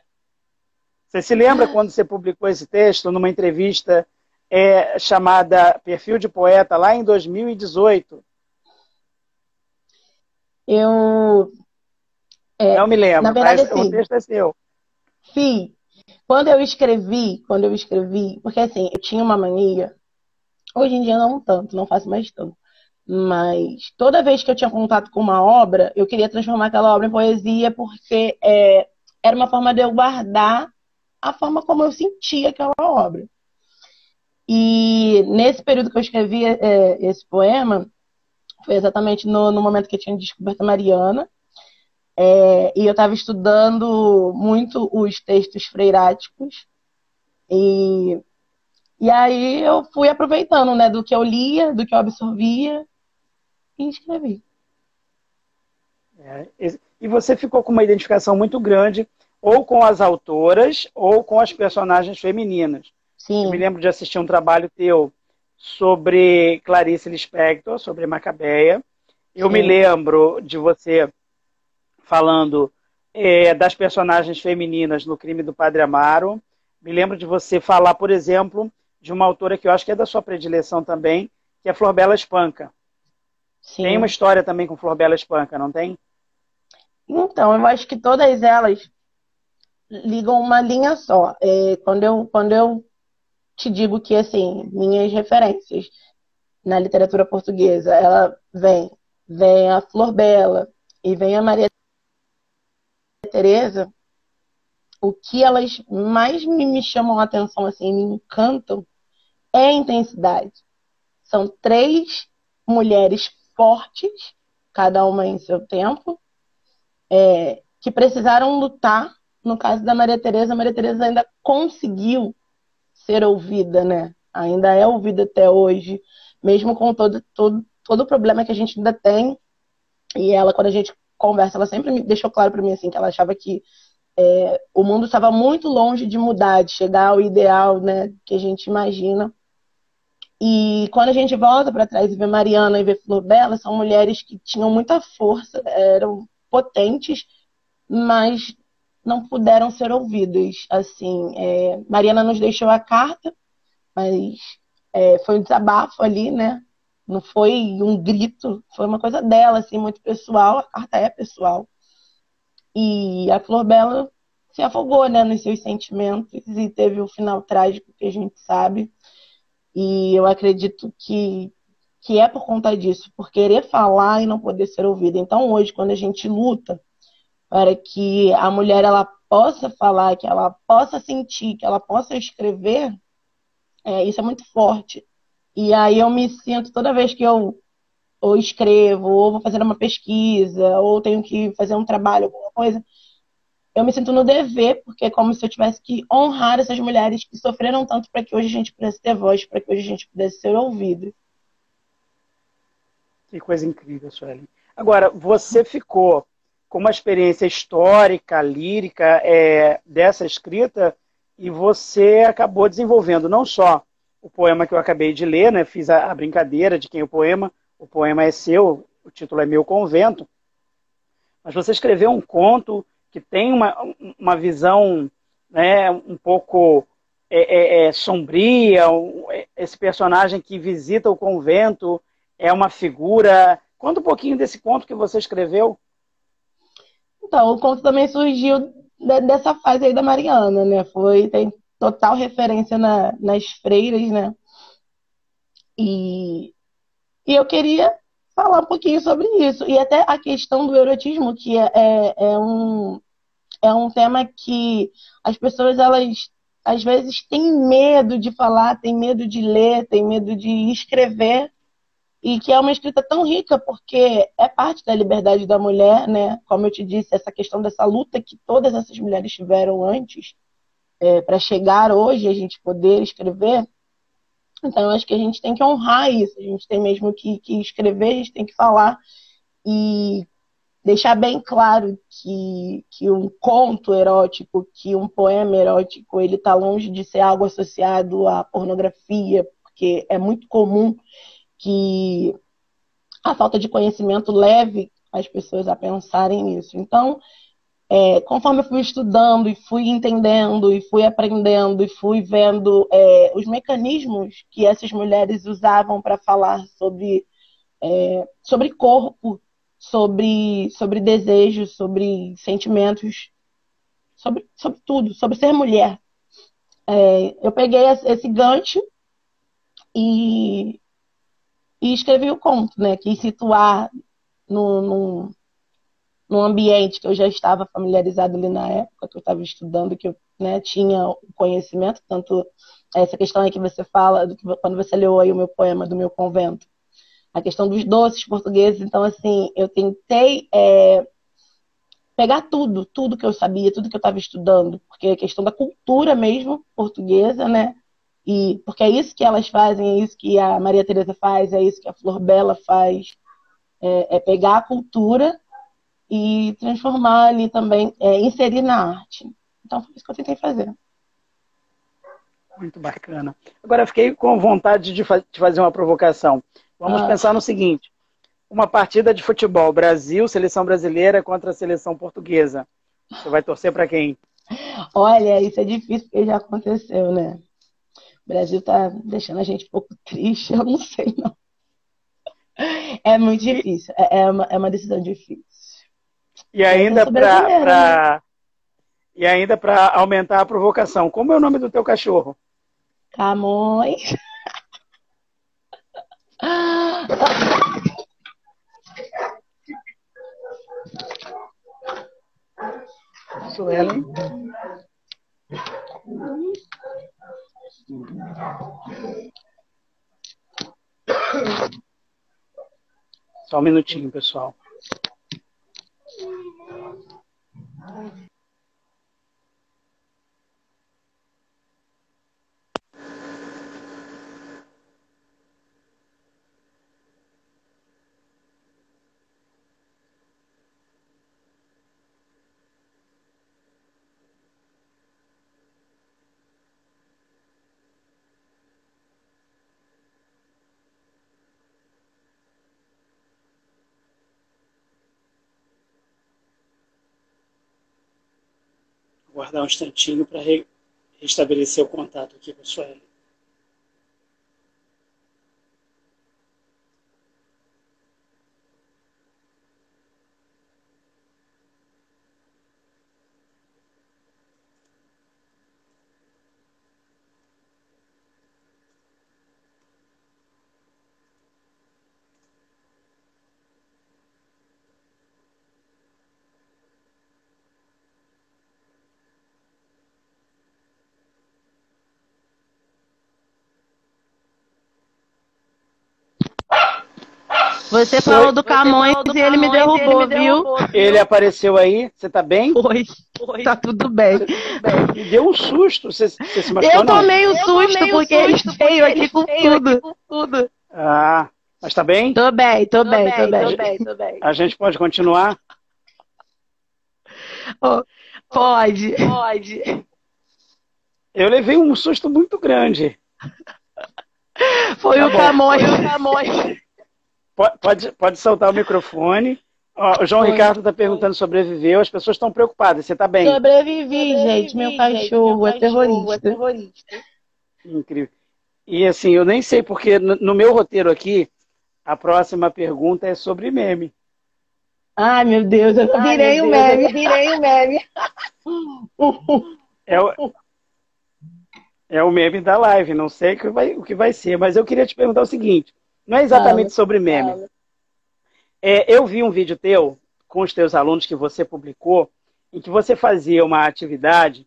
Você se lembra quando você publicou esse texto numa entrevista é, chamada Perfil de Poeta, lá em 2018? Eu. É, não me lembro, na verdade, mas assim, o texto é seu. Sim. Quando eu escrevi, quando eu escrevi, porque assim, eu tinha uma mania Hoje em dia não tanto, não faço mais tanto. Mas toda vez que eu tinha contato com uma obra, eu queria transformar aquela obra em poesia, porque é, era uma forma de eu guardar a forma como eu sentia aquela obra. E nesse período que eu escrevi é, esse poema, foi exatamente no, no, momento que eu tinha descoberto a Mariana. É, e eu estava estudando muito os textos freiráticos. E e aí eu fui aproveitando, né, do que eu lia, do que eu absorvia e escrevi. É, e você ficou com uma identificação muito grande ou com as autoras ou com as personagens femininas. Sim. Eu me lembro de assistir um trabalho teu sobre Clarice Lispector, sobre Macabeia. Eu Sim. me lembro de você falando é, das personagens femininas no crime do Padre Amaro. Me lembro de você falar, por exemplo, de uma autora que eu acho que é da sua predileção também, que é Flor Bela Espanca. Sim. Tem uma história também com Flor Bela Espanca, não tem? Então, eu acho que todas elas ligam uma linha só. É, quando, eu, quando eu te digo que, assim, minhas referências na literatura portuguesa, ela vem, vem a Flor Bela e vem a Maria Teresa, o que elas mais me chamam a atenção, assim, me encantam, é intensidade. São três mulheres fortes, cada uma em seu tempo, é, que precisaram lutar. No caso da Maria Tereza, a Maria Tereza ainda conseguiu ser ouvida, né? Ainda é ouvida até hoje, mesmo com todo, todo, todo o problema que a gente ainda tem. E ela, quando a gente conversa, ela sempre me deixou claro para mim assim que ela achava que é, o mundo estava muito longe de mudar, de chegar ao ideal, né, que a gente imagina E quando a gente volta para trás e vê Mariana e vê Flor Bela, são mulheres que tinham muita força, eram potentes, mas não puderam ser ouvidas. Assim, é, Mariana nos deixou a carta, mas é, foi um desabafo ali, né? Não foi um grito, foi uma coisa dela, assim, muito pessoal. A carta é pessoal. E a Flor Bela se afogou, né, nos seus sentimentos e teve o um final trágico que a gente sabe. E eu acredito que, que é por conta disso, por querer falar e não poder ser ouvida. Então, hoje, quando a gente luta para que a mulher ela possa falar, que ela possa sentir, que ela possa escrever, é, isso é muito forte. E aí eu me sinto toda vez que eu ou escrevo, ou vou fazer uma pesquisa, ou tenho que fazer um trabalho, alguma coisa, eu me sinto no dever, porque é como se eu tivesse que honrar essas mulheres que sofreram tanto para que hoje a gente pudesse ter voz, para que hoje a gente pudesse ser ouvido. Que coisa incrível, Sueli. Agora, você ficou com uma experiência histórica, lírica é, dessa escrita e você acabou desenvolvendo não só o poema que eu acabei de ler, né? Fiz a, a brincadeira de quem é o poema, o poema é seu, o título é Meu Convento, mas você escreveu um conto que tem uma, uma visão né, um pouco é, é, é sombria, é, esse personagem que visita o convento é uma figura. Conta um pouquinho desse conto que você escreveu. Então, o conto também surgiu dessa fase aí da Mariana, né? Foi, tem total referência na, nas freiras, né? E, e eu queria falar um pouquinho sobre isso. E até a questão do erotismo, que é, é, é um, é um tema que as pessoas, elas às vezes têm medo de falar, têm medo de ler, têm medo de escrever, e que é uma escrita tão rica porque é parte da liberdade da mulher, né? Como eu te disse, essa questão dessa luta que todas essas mulheres tiveram antes é, para chegar hoje a gente poder escrever. Então, acho que a gente tem que honrar isso, a gente tem mesmo que, que escrever, a gente tem que falar e deixar bem claro que, que um conto erótico, que um poema erótico, ele está longe de ser algo associado à pornografia, porque é muito comum que a falta de conhecimento leve as pessoas a pensarem nisso. Então, é, conforme eu fui estudando e fui entendendo e fui aprendendo e fui vendo é, os mecanismos que essas mulheres usavam para falar sobre, é, sobre corpo, sobre, sobre desejos, sobre sentimentos, sobre, sobre tudo, sobre ser mulher. É, eu peguei esse gancho e e escrevi o conto, né? Quis situar no, no, num ambiente que eu já estava familiarizado ali na época, que eu estava estudando, que eu né, tinha conhecimento, tanto essa questão aí que você fala, do que, quando você leu aí o meu poema do meu convento, a questão dos doces portugueses, então assim, eu tentei é, pegar tudo, tudo que eu sabia, tudo que eu estava estudando, porque a questão da cultura mesmo portuguesa, né, e porque é isso que elas fazem, é isso que a Maria Teresa faz, é isso que a Flor Bela faz, é, é pegar a cultura e transformar ali também, é, inserir na arte. Então foi isso que eu tentei fazer. Muito bacana. Agora eu fiquei com vontade de, fa de fazer uma provocação. Vamos ah. pensar no seguinte: uma partida de futebol, Brasil, seleção brasileira contra a seleção portuguesa. Você vai torcer para quem? Olha, isso é difícil porque já aconteceu, né? O Brasil está deixando a gente um pouco triste, eu não sei não. É muito difícil, é, é, uma, é uma decisão difícil. E ainda para né? e ainda para aumentar a provocação, como é o nome do teu cachorro? Camões. Suelen. Só um minutinho, pessoal. Guardar um instantinho para re restabelecer o contato aqui com a Sueli. Você falou do Camões e ele me derrubou, ele me viu? Ele apareceu aí, você tá bem? Foi, foi. Tá tudo bem. Me deu um susto, você, você se machucou, Eu tomei um susto porque ele veio aqui com tudo. com tudo. Ah, mas tá bem? Tô bem, tô, tô bem, bem, tô bem. Tô bem, tô bem. A gente pode continuar? Oh, pode. Pode. Eu levei um susto muito grande. Foi tá o Camões. Foi o Camões. Pode, pode soltar o microfone. Ó, o João Oi. Ricardo está perguntando se sobreviveu. As pessoas estão preocupadas. Você está bem? Sobrevivi, Sobrevivi, gente. Meu cachorro, é, terrorista. é terrorista. Incrível. E assim, eu nem sei porque no meu roteiro aqui, a próxima pergunta é sobre meme. Ai, meu Deus, eu virei o um meme. Eu virei o um meme. É o, é o meme da live. Não sei o que vai, o que vai ser, mas eu queria te perguntar o seguinte. Não é exatamente fala, sobre meme. É, eu vi um vídeo teu com os teus alunos que você publicou, em que você fazia uma atividade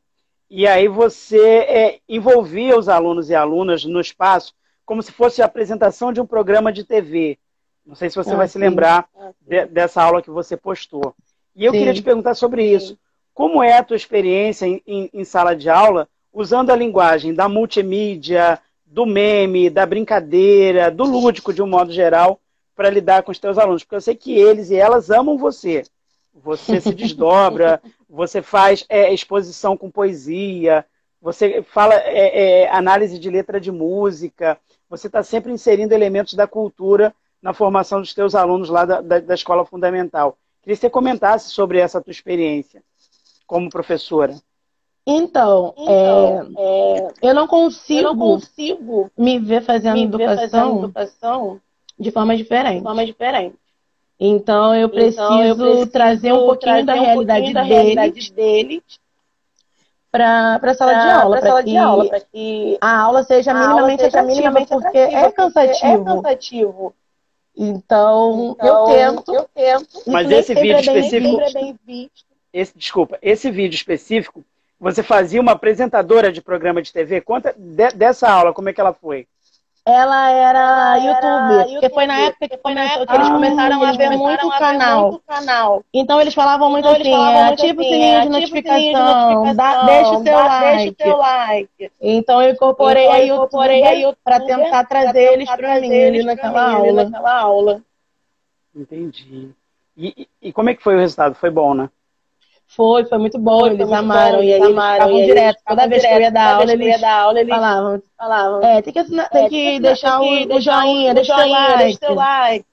e aí você é, envolvia os alunos e alunas no espaço como se fosse a apresentação de um programa de TV. Não sei se você ah, vai sim. se lembrar ah, de, dessa aula que você postou. E eu sim. queria te perguntar sobre isso. Como é a tua experiência em, em, em sala de aula usando a linguagem da multimídia, do meme, da brincadeira, do lúdico de um modo geral, para lidar com os teus alunos. Porque eu sei que eles e elas amam você. Você se desdobra, você faz é, exposição com poesia, você fala é, é, análise de letra de música, você está sempre inserindo elementos da cultura na formação dos teus alunos lá da, da, da escola fundamental. Queria que você comentasse sobre essa tua experiência como professora. Então, então é, é, eu, não consigo, eu não consigo me ver fazendo, me ver educação, fazendo educação de forma diferente. De forma diferente. Então, eu preciso, então, eu preciso trazer um pouquinho, trazer da, um realidade pouquinho da realidade deles para a sala, de aula, para que, aula, que a aula seja minimamente, aula seja minimamente porque, é cansativo. é cansativo. Então, então, eu tento. Eu tento. Mas esse vídeo é específico. É esse, desculpa, esse vídeo específico você fazia uma apresentadora de programa de TV. Conta de, dessa aula, como é que ela foi? Ela era youtuber, porque foi na época que, começou, que eles começaram a ver muito canal. canal. Então eles falavam muito então, assim, falavam ativa assim, o sininho de notificação, dá, deixa o seu dá, like. Deixa o like. Então eu incorporei então, a youtuber para tentar trazer eles para mim ali naquela aula. naquela aula. Entendi. E, e, e como é que foi o resultado? Foi bom, né? Foi, foi muito bom, foi, eles amaram. Bom, e aí eles amaram, eles direto. Toda vez que eu ia dar aula, eles dar aula, eles falavam. falavam. É, tem que, assinar, tem, é, que deixar o, o joinha, deixa o like. Deixa seu like.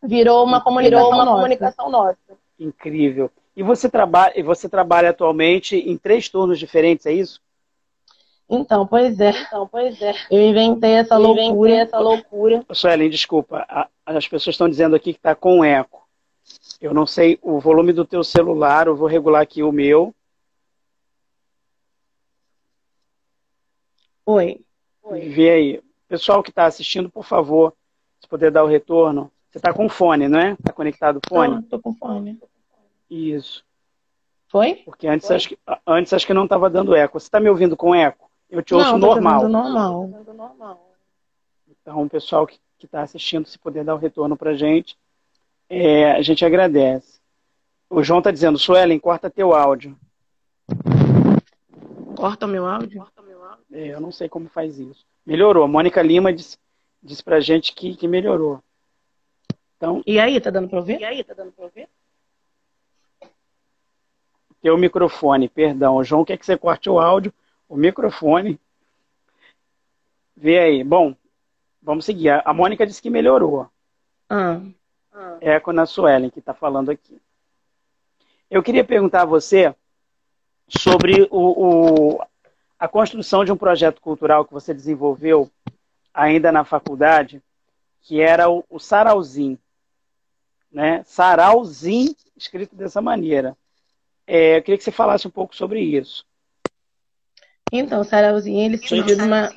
Virou uma comunicação, Virou uma nossa. comunicação nossa. Incrível. E você trabalha, você trabalha atualmente em três turnos diferentes, é isso? Então, pois é. Então, pois é. Eu inventei essa eu loucura. Inventei essa loucura. Suelen, desculpa. As pessoas estão dizendo aqui que está com eco. Eu não sei o volume do teu celular, eu vou regular aqui o meu. Oi. Oi. Vê aí. Pessoal que está assistindo, por favor, se puder dar o retorno. Você está com fone, não é? Está conectado o fone? Não, estou com fone. Isso. Foi? Porque antes, Foi? Acho, que, antes acho que não estava dando eco. Você está me ouvindo com eco? Eu te ouço não, normal. normal. normal. Então, o pessoal que está assistindo, se puder dar o retorno para a gente é, a gente agradece. O João está dizendo, Suelen, corta teu áudio. Corta o meu áudio? É, eu não sei como faz isso. Melhorou. A Mônica Lima disse, disse pra gente que, que melhorou. Então, e aí, tá dando para ouvir? E aí, tá dando para ouvir? Teu microfone, perdão. O João quer que você corte o áudio, o microfone. Vê aí. Bom, vamos seguir. A Mônica disse que melhorou. Ah. Eco na Suelen, que está falando aqui. Eu queria perguntar a você, sobre o, o, a construção de um projeto cultural que você desenvolveu ainda na faculdade, que era o, o Sarauzinho. Né? Sarauzinho, escrito dessa maneira. É, eu queria que você falasse um pouco sobre isso. Então, o Sarauzinho, ele surgiu de uma,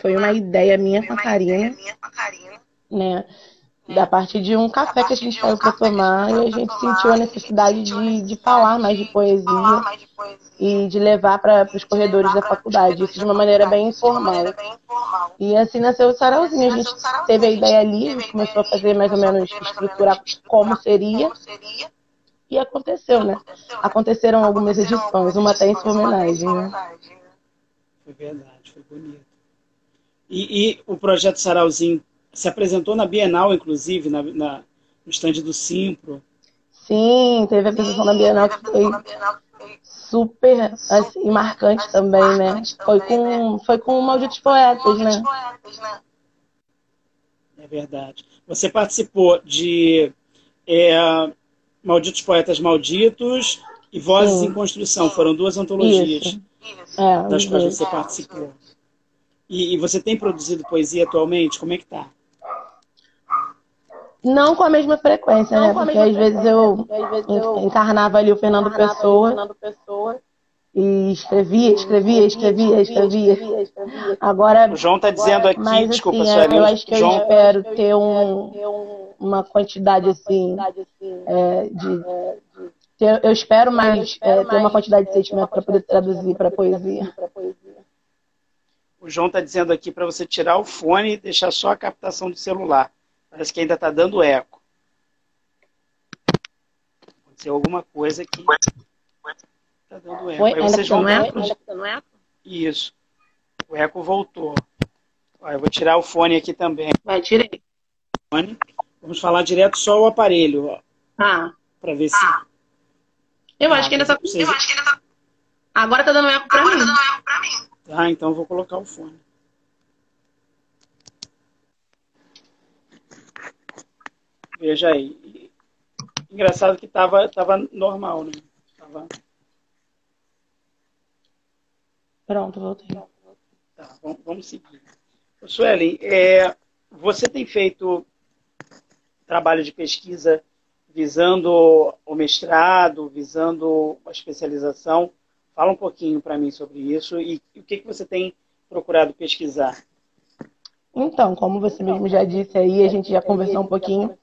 foi uma ideia minha com a Karina, né? Da parte de um café que a gente saiu para tomar e a gente sentiu a necessidade de, de falar mais de poesia e de levar para os corredores da faculdade, isso de uma maneira bem informal. E assim nasceu o Sarauzinho. A gente teve a ideia ali, a gente começou a fazer mais ou menos estruturar como seria. E aconteceu, né? Aconteceram algumas edições, uma até em sua homenagem, né? Foi verdade, foi bonito. E, e o projeto Sarauzinho se apresentou na Bienal, inclusive, na, na, no estande do Simpro. Sim, teve a apresentação na Bienal que foi super assim, marcante também, né? Foi com, foi com Malditos Poetas, né? É verdade. Você participou de é, Malditos Poetas Malditos e Vozes Sim. em Construção. Foram duas antologias Isso. É, das quais você participou. E, e, você tem produzido poesia atualmente? Como é que tá? Não com a mesma frequência, né? Porque às vezes eu, encarnava ali o Fernando Pessoa, e escrevia, escrevia, escrevia, escrevia. Agora, o João está dizendo aqui, mas, desculpa, assim, Sueli, eu acho que João... eu espero ter um, uma quantidade assim é, de ter, eu espero mais é, ter uma quantidade de sentimento para poder traduzir para poesia. O João está dizendo aqui para você tirar o fone e deixar só a captação do celular. Parece que ainda está dando eco. Aconteceu alguma coisa que está dando eco. Oi, Aí vocês vão eco? eco? Isso. O eco voltou. Ó, eu vou tirar o fone aqui também. Vai, tirei. Vamos falar direto só o aparelho. Ó, ah. Para ver se. Ah. Eu ah, acho que ainda está. Vocês... Eu acho que ainda tá. Agora está dando eco para mim. Tá dando eco para mim. Tá, então eu vou colocar o fone. Veja aí. Engraçado que estava tava normal, né? Tava... Pronto, voltei. Tá, vamos, vamos seguir. Suelen, é, você tem feito trabalho de pesquisa visando o mestrado, visando a especialização. Fala um pouquinho para mim sobre isso e, e o que, que você tem procurado pesquisar. Então, como você mesmo já disse aí, a gente já conversou um pouquinho.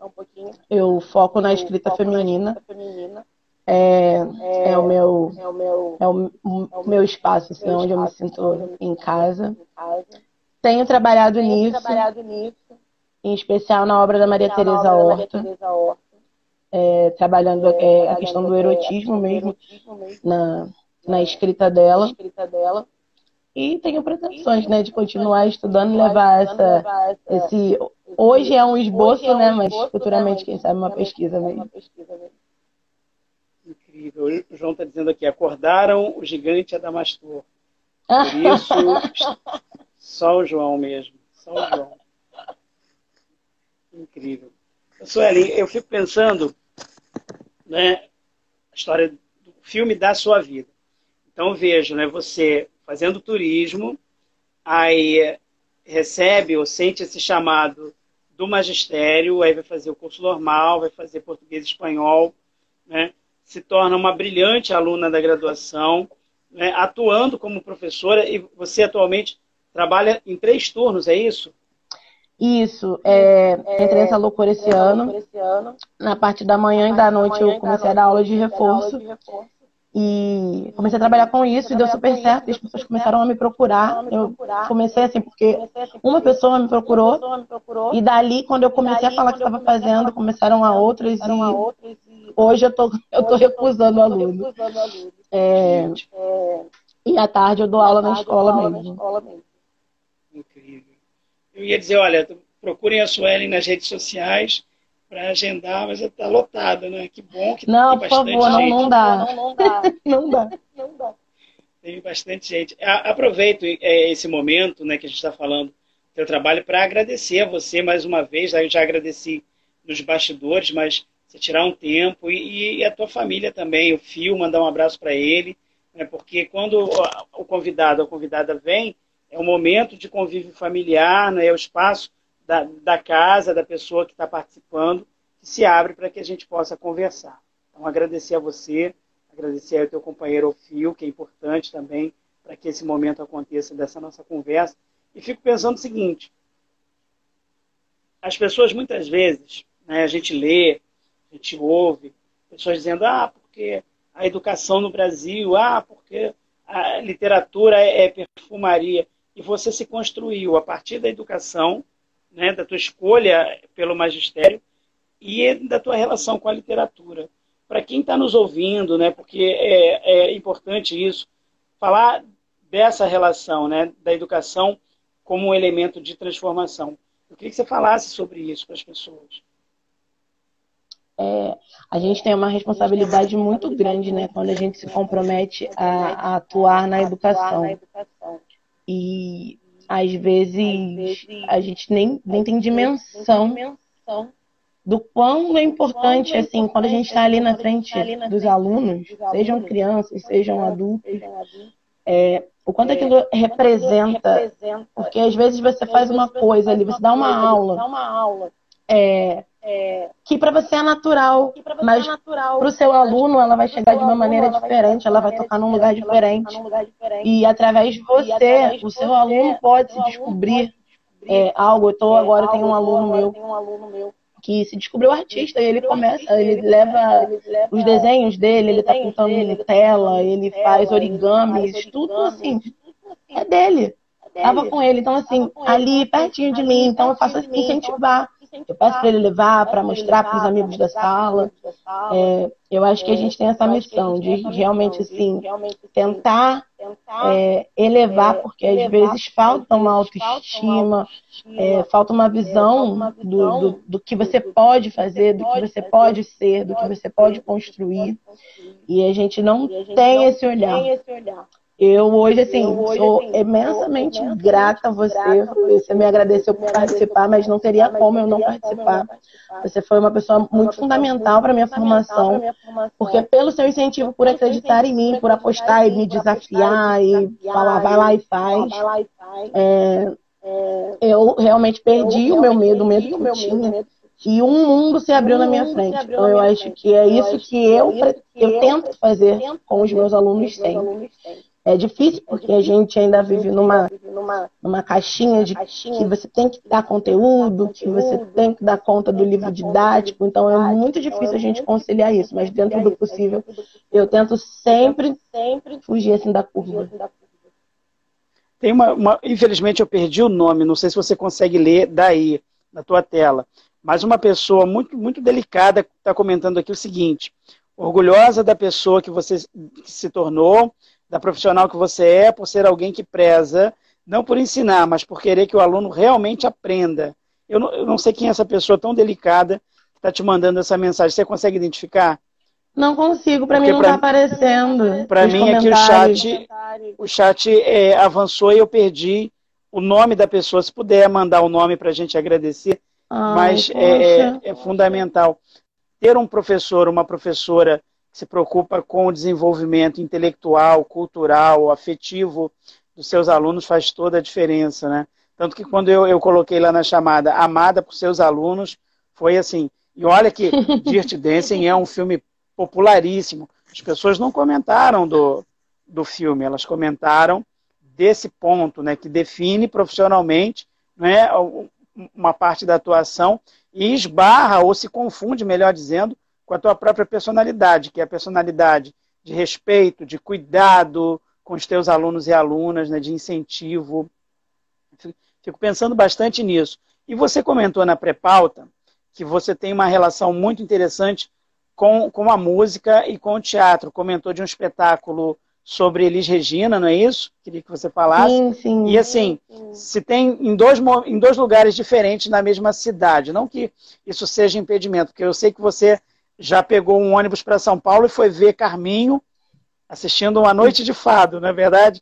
Eu foco na escrita feminina. É, é o meu é o meu espaço, assim, onde eu me sinto em casa. Tenho trabalhado nisso, em especial na obra da Maria Teresa Horta, é, trabalhando é, a questão do erotismo mesmo na, na escrita dela. E tenho pretensões, né, de continuar estudando e levar essa, esse... Hoje é um esboço, né, mas futuramente, quem sabe, uma pesquisa mesmo. Incrível. O João está dizendo aqui, acordaram o gigante Adamastor. Por isso, só o João mesmo. Só o João. Incrível. Sueli, eu fico pensando, né, a história do filme da sua vida. Então vejo, né, você fazendo turismo, aí recebe ou sente esse chamado do magistério, aí vai fazer o curso normal, vai fazer português e espanhol, né? se torna uma brilhante aluna da graduação, né? atuando como professora, e você atualmente trabalha em três turnos, é isso? Isso, é, entrei nessa loucura esse ano. Na parte da manhã e da noite eu comecei a dar aula de reforço. E comecei a trabalhar com isso e deu super certo. E as pessoas começaram a me procurar. Eu comecei assim, porque uma pessoa me procurou. E dali, quando eu comecei a falar que estava fazendo, começaram a outras. E hoje eu tô, eu tô recusando aluno. É, e à tarde eu dou aula na escola mesmo. Incrível. Eu ia dizer, olha, procurem a Suelen nas redes sociais para agendar, mas está lotado, né? Que bom que não, tem bastante favor, gente. Não, não dá. Não, não dá. não dá. Não dá. Tem bastante gente. Aproveito é, esse momento né, que a gente está falando do teu trabalho para agradecer a você mais uma vez. Eu já agradeci nos bastidores, mas você tirar um tempo e, e a tua família também, o Fio, mandar um abraço para ele. Né? Porque quando o convidado ou a convidada vem, é um momento de convívio familiar, né? é o espaço da, da casa, da pessoa que está participando, que se abre para que a gente possa conversar. Então, agradecer a você, agradecer ao teu companheiro Ofio, que é importante também para que esse momento aconteça dessa nossa conversa. E fico pensando o seguinte: as pessoas muitas vezes, né, a gente lê, a gente ouve, pessoas dizendo, ah, porque a educação no Brasil, ah, porque a literatura é perfumaria. E você se construiu a partir da educação, né, da tua escolha pelo magistério e da tua relação com a literatura. Para quem está nos ouvindo, né, porque é, é importante isso, falar dessa relação né, da educação como um elemento de transformação. Eu queria que você falasse sobre isso para as pessoas. É, a gente tem uma responsabilidade muito grande né, quando a gente se compromete a, a atuar na educação. E às vezes a gente nem, nem tem dimensão do quão é importante, assim, quando a gente está ali na frente dos alunos, sejam crianças, sejam adultos, é, o quanto aquilo representa, porque às vezes você faz uma coisa ali, você dá uma aula, é, que para você é natural, mas para o seu aluno ela vai chegar de uma maneira diferente, ela vai tocar num lugar diferente. E através de você, o seu aluno pode se descobrir é, algo. Eu tô, agora tem um aluno meu que se descobriu artista e ele começa, ele leva os desenhos dele, ele tá pintando em tela, ele faz origamis, tudo assim, é dele. Tava com ele, então assim, ali pertinho de mim, então eu faço assim, incentivar. Eu peço para ele levar, para mostrar para os amigos da sala. É, eu acho que a gente tem essa missão de realmente, assim, tentar é, elevar, porque às vezes falta uma autoestima, é, falta uma visão do, do, do, que você pode fazer, do que você pode ser, do que você pode construir. E a gente não tem esse olhar. Eu hoje, assim, eu sou assim, imensamente grata a você. Você me agradeceu por participar, mas não teria como eu não participar. Você foi uma pessoa muito fundamental para a minha formação, porque pelo seu incentivo, por acreditar em mim, por apostar e me desafiar e falar, vai lá e faz. É, é, eu realmente perdi o meu medo, o medo que eu tinha. E um mundo se abriu na minha frente. Então, eu acho que é isso que eu, eu tento fazer com os meus alunos sempre. É difícil porque a gente ainda vive numa, numa caixinha de que você tem que dar conteúdo, que você tem que dar conta do livro didático, então é muito difícil a gente conciliar isso, mas dentro do possível eu tento sempre, sempre fugir assim da curva. Tem uma, uma, infelizmente eu perdi o nome, não sei se você consegue ler daí, na tua tela, mas uma pessoa muito, muito delicada está comentando aqui o seguinte, orgulhosa da pessoa que você se tornou, da profissional que você é, por ser alguém que preza, não por ensinar, mas por querer que o aluno realmente aprenda. Eu não, eu não sei quem é essa pessoa tão delicada que está te mandando essa mensagem. Você consegue identificar? Não consigo, para mim não está aparecendo. Para mim é que o chat, o chat é, avançou e eu perdi o nome da pessoa. Se puder mandar o nome para a gente agradecer, Ai, mas é, é, é fundamental. Ter um professor, uma professora se preocupa com o desenvolvimento intelectual, cultural, afetivo dos seus alunos faz toda a diferença, né? Tanto que quando eu, eu coloquei lá na chamada Amada por seus alunos, foi assim. E olha que Dirty Dancing é um filme popularíssimo. As pessoas não comentaram do, do filme, elas comentaram desse ponto, né, que define profissionalmente né, uma parte da atuação e esbarra ou se confunde, melhor dizendo, com a tua própria personalidade, que é a personalidade de respeito, de cuidado com os teus alunos e alunas, né, de incentivo. Fico pensando bastante nisso. E você comentou na pré-pauta que você tem uma relação muito interessante com, com a música e com o teatro. Comentou de um espetáculo sobre Elis Regina, não é isso? Queria que você falasse. Sim, sim. E assim, sim. se tem em dois, em dois lugares diferentes na mesma cidade, não que isso seja impedimento, porque eu sei que você já pegou um ônibus para São Paulo e foi ver Carminho assistindo uma noite de fado, não é verdade?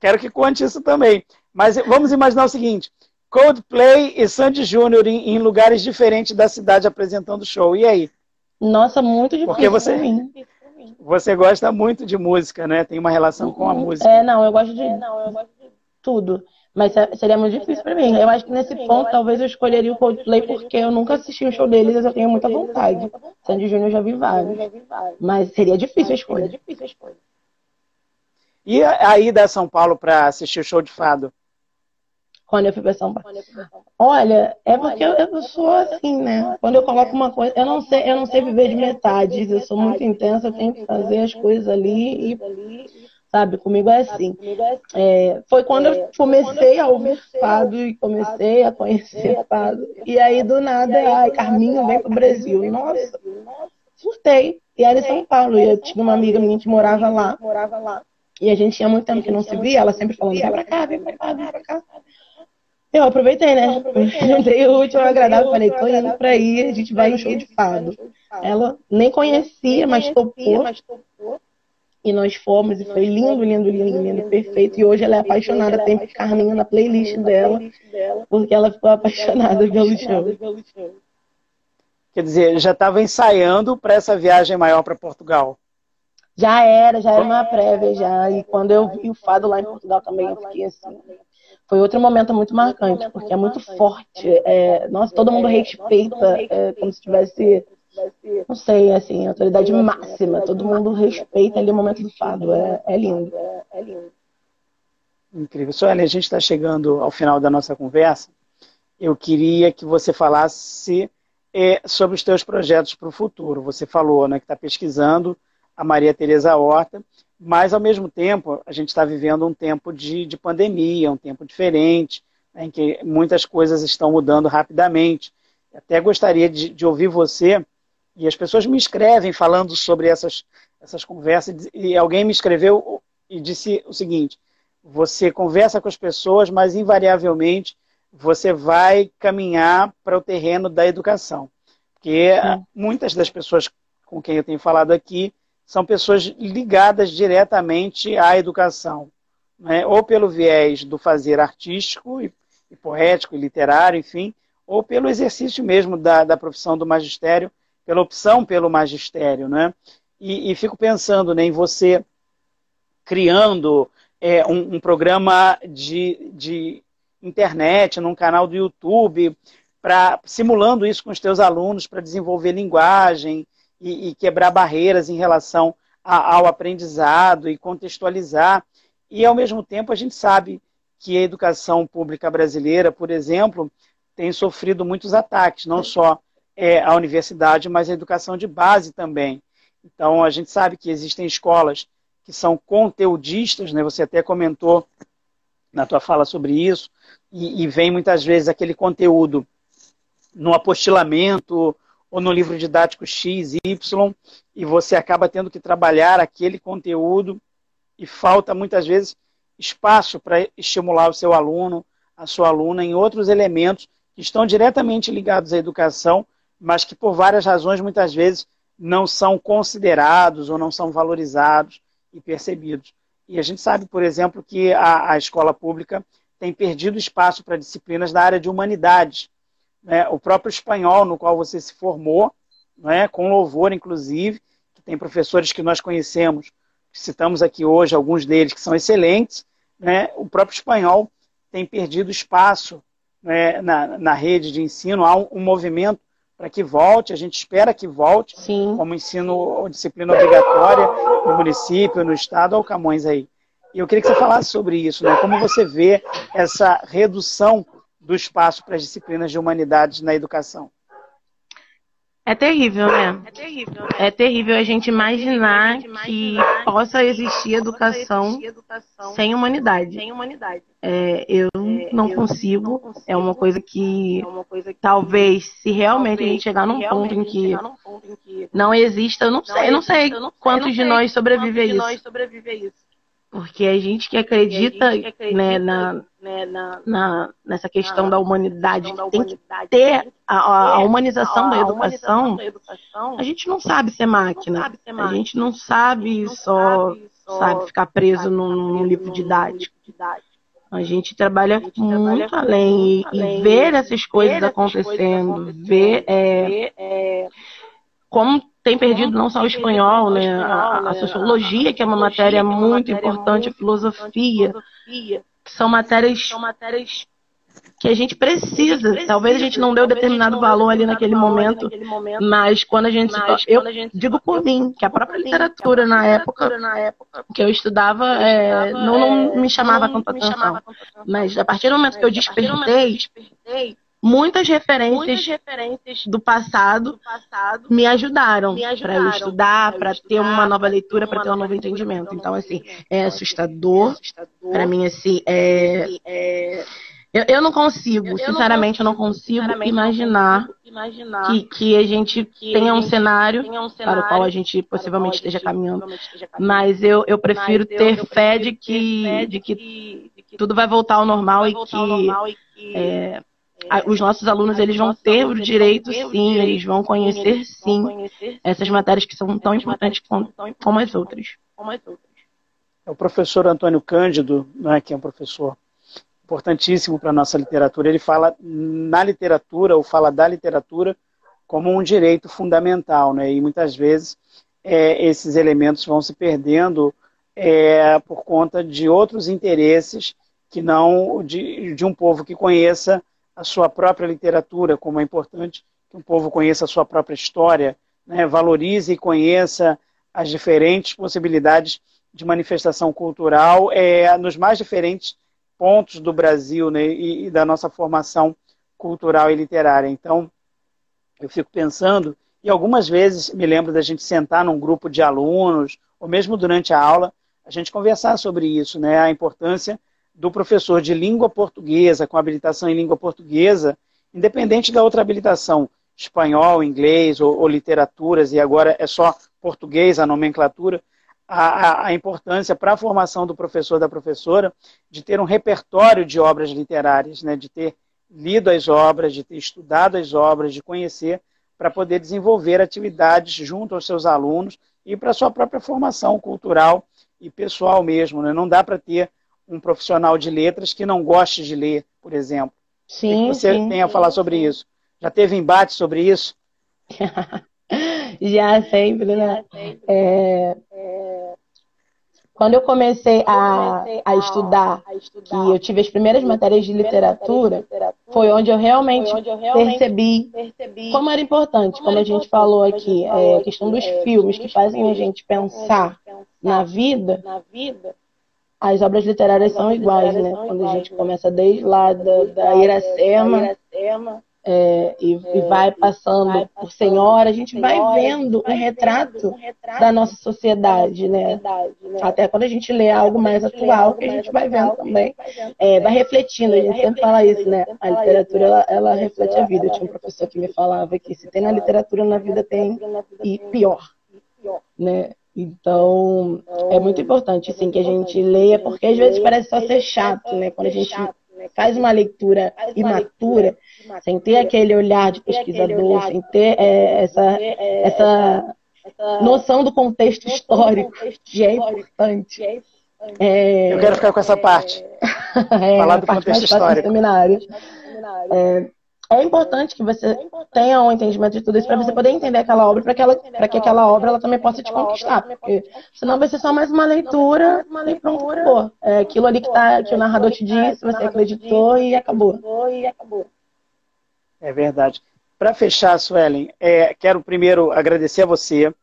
Quero que conte isso também. Mas vamos imaginar o seguinte: Coldplay e Sandy Júnior em, em, lugares diferentes da cidade apresentando show. E aí? Nossa, muito difícil. Porque você, você gosta muito de música, né? Tem uma relação com a Uhum. música. É, não, eu gosto de tudo. Mas é- seria muito difícil pra mim. Eu acho que nesse ponto talvez eu escolheria o Coldplay porque eu nunca assisti um show deles, eu tenho muita vontade. Sandy Júnior eu já vi vários. Mas seria difícil a escolha. E a a ida a São Paulo para assistir o show de fado? Quando eu fui pra São Paulo. Olha, é porque eu, eu sou assim, né? Quando eu coloco uma coisa, eu não sei, eu não sei viver de metades, eu sou muito intensa, eu tenho que fazer as coisas ali e, sabe, comigo é assim. É, foi quando eu comecei a ouvir fado e comecei a conhecer fado. E aí, do nada, ai, Carminho vem pro Brasil. Nossa, surtei. E era em São Paulo. E eu tinha uma amiga minha que morava lá. E a gente tinha muito tempo que não se via, ela sempre falando, vem pra cá, vem pra cá, vem pra cá. Eu aproveitei, né? Juntei o último agradável, falei, tô indo pra aí, a gente vai no show de fado. Ela nem conhecia, mas topou. E nós fomos, e foi lindo, lindo, lindo, lindo, perfeito. E hoje ela é apaixonada, tem Carminho na playlist dela, porque ela ficou apaixonada pelo show. Quer dizer, já estava ensaiando para essa viagem maior para Portugal. Já era, já era uma prévia já. E quando eu vi o fado lá em Portugal também, eu fiquei assim. Foi outro momento muito marcante, porque é muito forte. É, nossa, todo mundo respeita, é, como se tivesse, não sei, assim, autoridade máxima. Todo mundo respeita ali o momento do fado. É, é lindo. Incrível. Sueli, a gente está chegando ao final da nossa conversa. Eu queria que você falasse é, sobre os teus projetos para o futuro. Você falou né, que está pesquisando a Maria Tereza Horta, mas ao mesmo tempo a gente está vivendo um tempo de, de pandemia, um tempo diferente, né, em que muitas coisas estão mudando rapidamente. Até gostaria de, de, ouvir você, e as pessoas me escrevem falando sobre essas, essas conversas, e alguém me escreveu e disse o seguinte: você conversa com as pessoas, mas invariavelmente você vai caminhar para o terreno da educação. Porque Sim. muitas das pessoas com quem eu tenho falado aqui são pessoas ligadas diretamente à educação, né? ou pelo viés do fazer artístico e, e, poético e literário, enfim, ou pelo exercício mesmo da, da profissão do magistério, pela opção pelo magistério. Né? E, e fico pensando né, em você criando é, um, um, programa de, de internet, num canal do YouTube, pra, simulando isso com os teus alunos para desenvolver linguagem, e, e quebrar barreiras em relação a, ao aprendizado e contextualizar. E, ao mesmo tempo, a gente sabe que a educação pública brasileira, por exemplo, tem sofrido muitos ataques, não só é, a universidade, mas a educação de base também. Então, a gente sabe que existem escolas que são conteudistas, né? você até comentou na tua fala sobre isso, e, e vem muitas vezes aquele conteúdo no apostilamento ou no livro didático X, Y, e você acaba tendo que trabalhar aquele conteúdo e falta muitas vezes espaço para estimular o seu aluno, a sua aluna em outros elementos que estão diretamente ligados à educação, mas que por várias razões muitas vezes não são considerados ou não são valorizados e percebidos. E a gente sabe, por exemplo, que a, a escola pública tem perdido espaço para disciplinas da área de humanidades, né, o próprio espanhol no qual você se formou, né, com louvor, inclusive, que tem professores que nós conhecemos, citamos aqui hoje, alguns deles que são excelentes, né, o próprio espanhol tem perdido espaço né, na, na rede de ensino, há um, um movimento para que volte, a gente espera que volte, Sim. como ensino ou disciplina obrigatória no município, no estado ou Camões aí. E eu queria que você falasse sobre isso, né? como você vê essa redução do espaço para as disciplinas de humanidades na educação. É terrível, né? É terrível, é terrível a gente imaginar que possa existir educação sem humanidade. É, eu não consigo. É uma coisa que talvez, se realmente a gente chegar num ponto em que não exista, eu não sei, eu não sei quantos de nós sobrevive a isso. Porque a gente que acredita, gente que acredita né, na, né, na, na, nessa questão na, da humanidade, que tem que ter a, a, a humanização, a, da, educação, educação, a gente não sabe ser máquina. Sabe ser máquina. A gente não sabe não só, sabe, sabe, ficar preso sabe, num, num, livro didático. A gente trabalha, a gente muito, trabalha além, muito além e, ver essas coisas ver acontecendo, acontecendo ver, é, ver é, como tem perdido não só o espanhol, né? A, a sociologia, que é uma matéria muito importante, a filosofia, que são matérias que a gente precisa. Talvez a gente não deu determinado valor ali naquele momento, mas quando a gente. Eu digo por mim, que a própria literatura na época que eu estudava é, não, não me chamava tanta atenção. Mas a partir do momento que eu despertei muitas referências, muitas referências do, passado do passado me ajudaram, ajudaram para eu estudar, para ter uma nova leitura, para ter um novo entendimento. Então, assim, é assustador. Para mim, assim, é, é eu, eu não consigo, eu, sinceramente, eu não consigo, eu não consigo imaginar, imaginar que, que a gente que tenha um, cenário, tenha um cenário para o qual a gente possivelmente esteja caminhando. Mas eu, eu prefiro ter fé de que, de que tudo vai voltar ao normal e que é, os nossos alunos eles vão ter o direito, sim, eles vão conhecer, sim, essas matérias que são tão importantes como, as outras. É o professor Antônio Cândido, né, que é um professor importantíssimo para a nossa literatura. Ele fala na literatura, ou fala da literatura, como um direito fundamental, né? E muitas vezes é, esses elementos vão se perdendo é, por conta de outros interesses que não de, de um povo que conheça a sua própria literatura, como é importante que um povo conheça a sua própria história, né? valorize e conheça as diferentes possibilidades de manifestação cultural é, nos mais diferentes pontos do Brasil né, e, e, da nossa formação cultural e literária. Então, eu fico pensando, e algumas vezes me lembro da gente sentar num grupo de alunos, ou mesmo durante a aula, a gente conversar sobre isso, né, a importância do professor de língua portuguesa, com habilitação em língua portuguesa, independente da outra habilitação, espanhol, inglês ou, ou literaturas, e agora é só português a nomenclatura, a, a, importância para a formação do professor da professora de ter um repertório de obras literárias, né? de ter lido as obras, de ter estudado as obras, de conhecer, para poder desenvolver atividades junto aos seus alunos e para a sua própria formação cultural e pessoal mesmo. Né? Não dá para ter um profissional de letras que não goste de ler, por exemplo. Sim, o que você sim, tem a falar sobre isso? Já teve embate sobre isso? Já sempre, né? É, quando eu comecei a, a, estudar, que eu tive as primeiras matérias de literatura, foi onde eu realmente, percebi, como era importante, como a gente falou aqui, é, a questão dos filmes que fazem a gente pensar na vida, as obras literárias são iguais, né? Quando a gente começa desde lá da, da Iracema, é, e, e, vai passando vai por senhora, a gente vai vendo um retrato da nossa sociedade, né? Até quando a gente lê algo mais atual, que a gente vai vendo também, é, vai refletindo, a gente sempre fala isso, né? A literatura, ela, ela reflete a vida. Eu tinha um professor que me falava que se tem na literatura, na vida tem, e pior, né? Então, é muito importante, assim, que a gente leia, porque às vezes parece só ser chato, né? Quando a gente faz uma leitura imatura, sem ter aquele olhar de pesquisador, sem ter é, essa, essa noção do contexto histórico, que é importante. É, Eu quero ficar com essa parte. É, Falar do contexto histórico. Seminário. É, é importante que você tenha um entendimento de tudo isso para você poder entender aquela obra, para que, ela, que aquela obra ela também possa te conquistar. Porque senão vai ser só mais uma leitura e pronto, acabou. É aquilo ali que, tá, que o narrador te disse, você acreditou e acabou. É verdade. Para fechar, Suelen, é, quero primeiro agradecer a você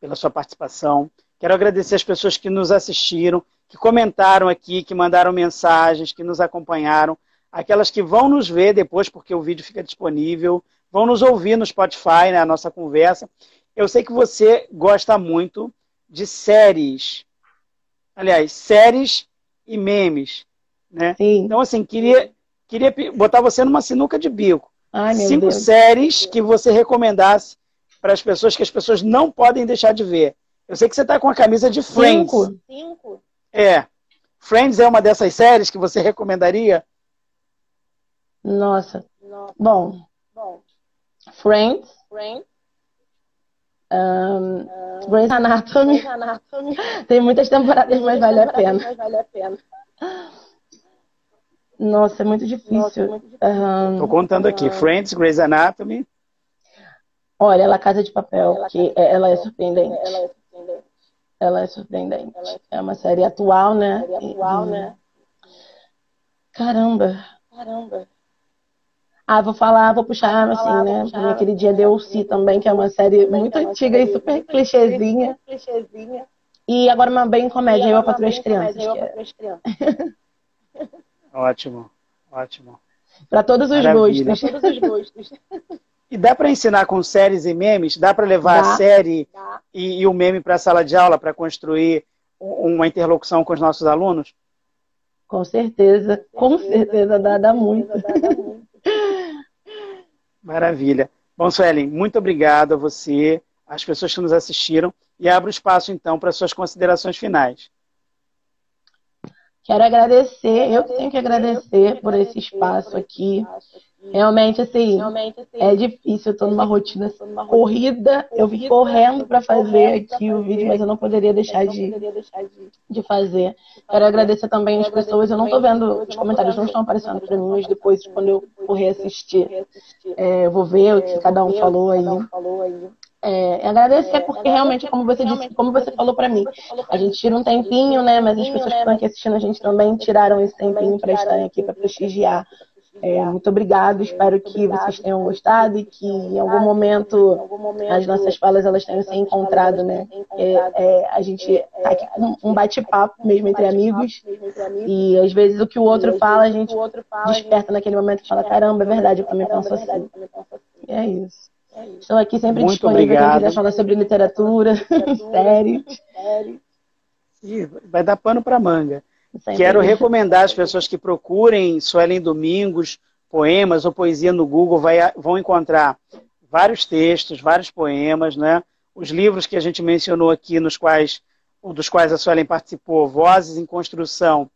pela sua participação. Quero agradecer as pessoas que nos assistiram, que comentaram aqui, que mandaram mensagens, que nos acompanharam. Aquelas que vão nos ver depois, porque o vídeo fica disponível, vão nos ouvir no Spotify, né, a nossa conversa. Eu sei que você gosta muito de séries. Aliás, séries e memes. Né? Sim. Então, assim, queria, queria botar você numa sinuca de bico. Ai, cinco Deus. séries que você recomendasse para as pessoas que as pessoas não podem deixar de ver. Eu sei que você está com a camisa de Friends. Cinco. Cinco. É. Friends é uma dessas séries que você recomendaria? Nossa. Nossa. Bom. Bom. Friends. Friends. Um, um, Grey's Anatomy. Grey's Anatomy. Tem muitas temporadas, mas vale a pena. Mas vale a pena. Nossa, é muito difícil. Nossa, é muito difícil. Uhum. Tô contando aqui. Friends, Grey's Anatomy. Olha, ela Casa de Papel, ela, que ela é surpreendente. Ela é surpreendente. Ela é surpreendente. É uma série atual, né? Série atual, e... né? Caramba. Caramba. Ah, vou falar, vou puxar, assim, falar, né? Puxar, aquele dia deu si também, que é uma série muito é antiga e super clichêzinha. clichêzinha. E agora uma bem comédia, eu para as crianças. Ótimo, ótimo. Para todos os gostos. Para todos os gostos. E dá para ensinar com séries e memes? Dá para levar dá, a série e, e, o meme para a sala de aula para construir uma interlocução com os nossos alunos? Com certeza, com certeza, dá, dá muito. Maravilha. Bom, Suelen, muito obrigado a você, às pessoas que nos assistiram, e abro espaço então para suas considerações finais. Quero agradecer, eu tenho que agradecer por esse espaço aqui. Realmente, assim, é difícil, eu estou numa rotina corrida. Eu vim correndo para fazer aqui o vídeo, mas eu não poderia deixar de, de fazer. Quero agradecer também as pessoas. Eu não estou vendo, os comentários não estão aparecendo para mim, mas depois, quando eu for reassistir, é, eu vou ver o que cada um falou aí. É, agradecer é, porque realmente, como você disse, como você falou para mim, a gente tira um tempinho, né? Mas as pessoas que estão aqui assistindo a gente também tiraram esse tempinho para estarem aqui para prestigiar. É, muito obrigado, espero que vocês tenham gostado e que em algum momento as nossas falas elas tenham se encontrado, né? É, é, a gente tá aqui com um bate-papo mesmo entre amigos e às vezes o que o outro fala a gente desperta naquele momento e fala caramba, é verdade, eu também penso assim. E é isso. Estou aqui sempre Muito disponível para quem quiser falar sobre literatura, séries. vai dar pano para manga. Quero recomendar às pessoas que procurem Suelen Domingos, poemas ou poesia no Google, vai, vão encontrar vários textos, vários poemas, né? Os livros que a gente mencionou aqui, nos quais, dos quais a Suelen participou, Vozes em Construção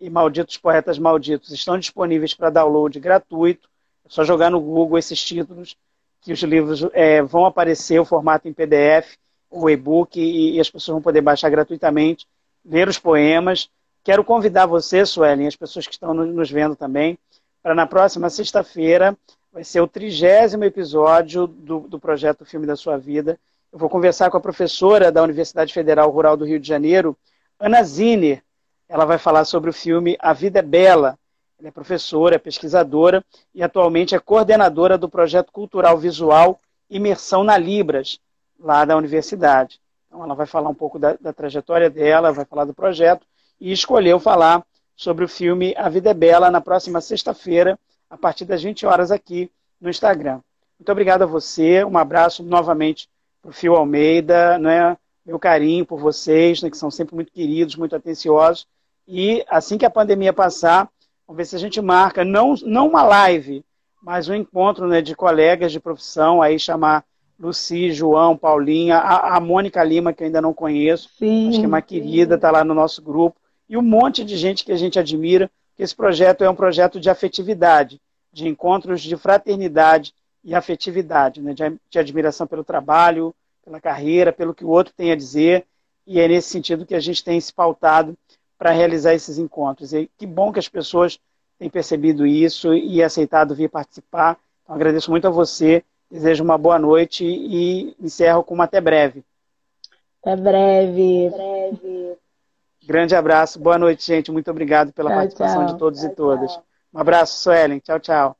e Malditos Poetas Malditos, estão disponíveis para download gratuito. É só jogar no Google esses títulos que os livros é, vão aparecer o formato em PDF, o e-book, e, e, as pessoas vão poder baixar gratuitamente, ler os poemas. Quero convidar você, Suelen, as pessoas que estão nos vendo também, para na próxima sexta-feira, vai ser o trigésimo episódio do, do projeto Filme da Sua Vida. Eu vou conversar com a professora da Universidade Federal Rural do Rio de Janeiro, Ana Ziner. Ela vai falar sobre o filme A Vida é Bela, ela é professora, é pesquisadora e atualmente é coordenadora do projeto cultural visual Imersão na Libras, lá da universidade. Então, ela vai falar um pouco da, da trajetória dela, vai falar do projeto e escolheu falar sobre o filme A Vida é Bela na próxima sexta-feira, a partir das 20 horas aqui no Instagram. Muito obrigado a você, um abraço novamente para o Fio Almeida, né? meu carinho por vocês, né, que são sempre muito queridos, muito atenciosos. E assim que a pandemia passar, Vamos ver se a gente marca, não, não uma live, mas um encontro né, de colegas de profissão, aí chamar Luci, João, Paulinha, a, a Mônica Lima, que eu ainda não conheço, sim, acho que é uma querida, está lá no nosso grupo, e um monte de gente que a gente admira, que esse projeto é um projeto de afetividade, de encontros de fraternidade e afetividade, né, de, de admiração pelo trabalho, pela carreira, pelo que o outro tem a dizer, e é nesse sentido que a gente tem se pautado para realizar esses encontros. E que bom que as pessoas têm percebido isso e aceitado vir participar. Então, agradeço muito a você, desejo uma boa noite e encerro com uma até breve. Até breve. Até breve. Grande abraço, boa noite, gente. Muito obrigado pela tchau, participação tchau. de todos tchau, e todas. Um abraço, Suelen. Tchau, tchau.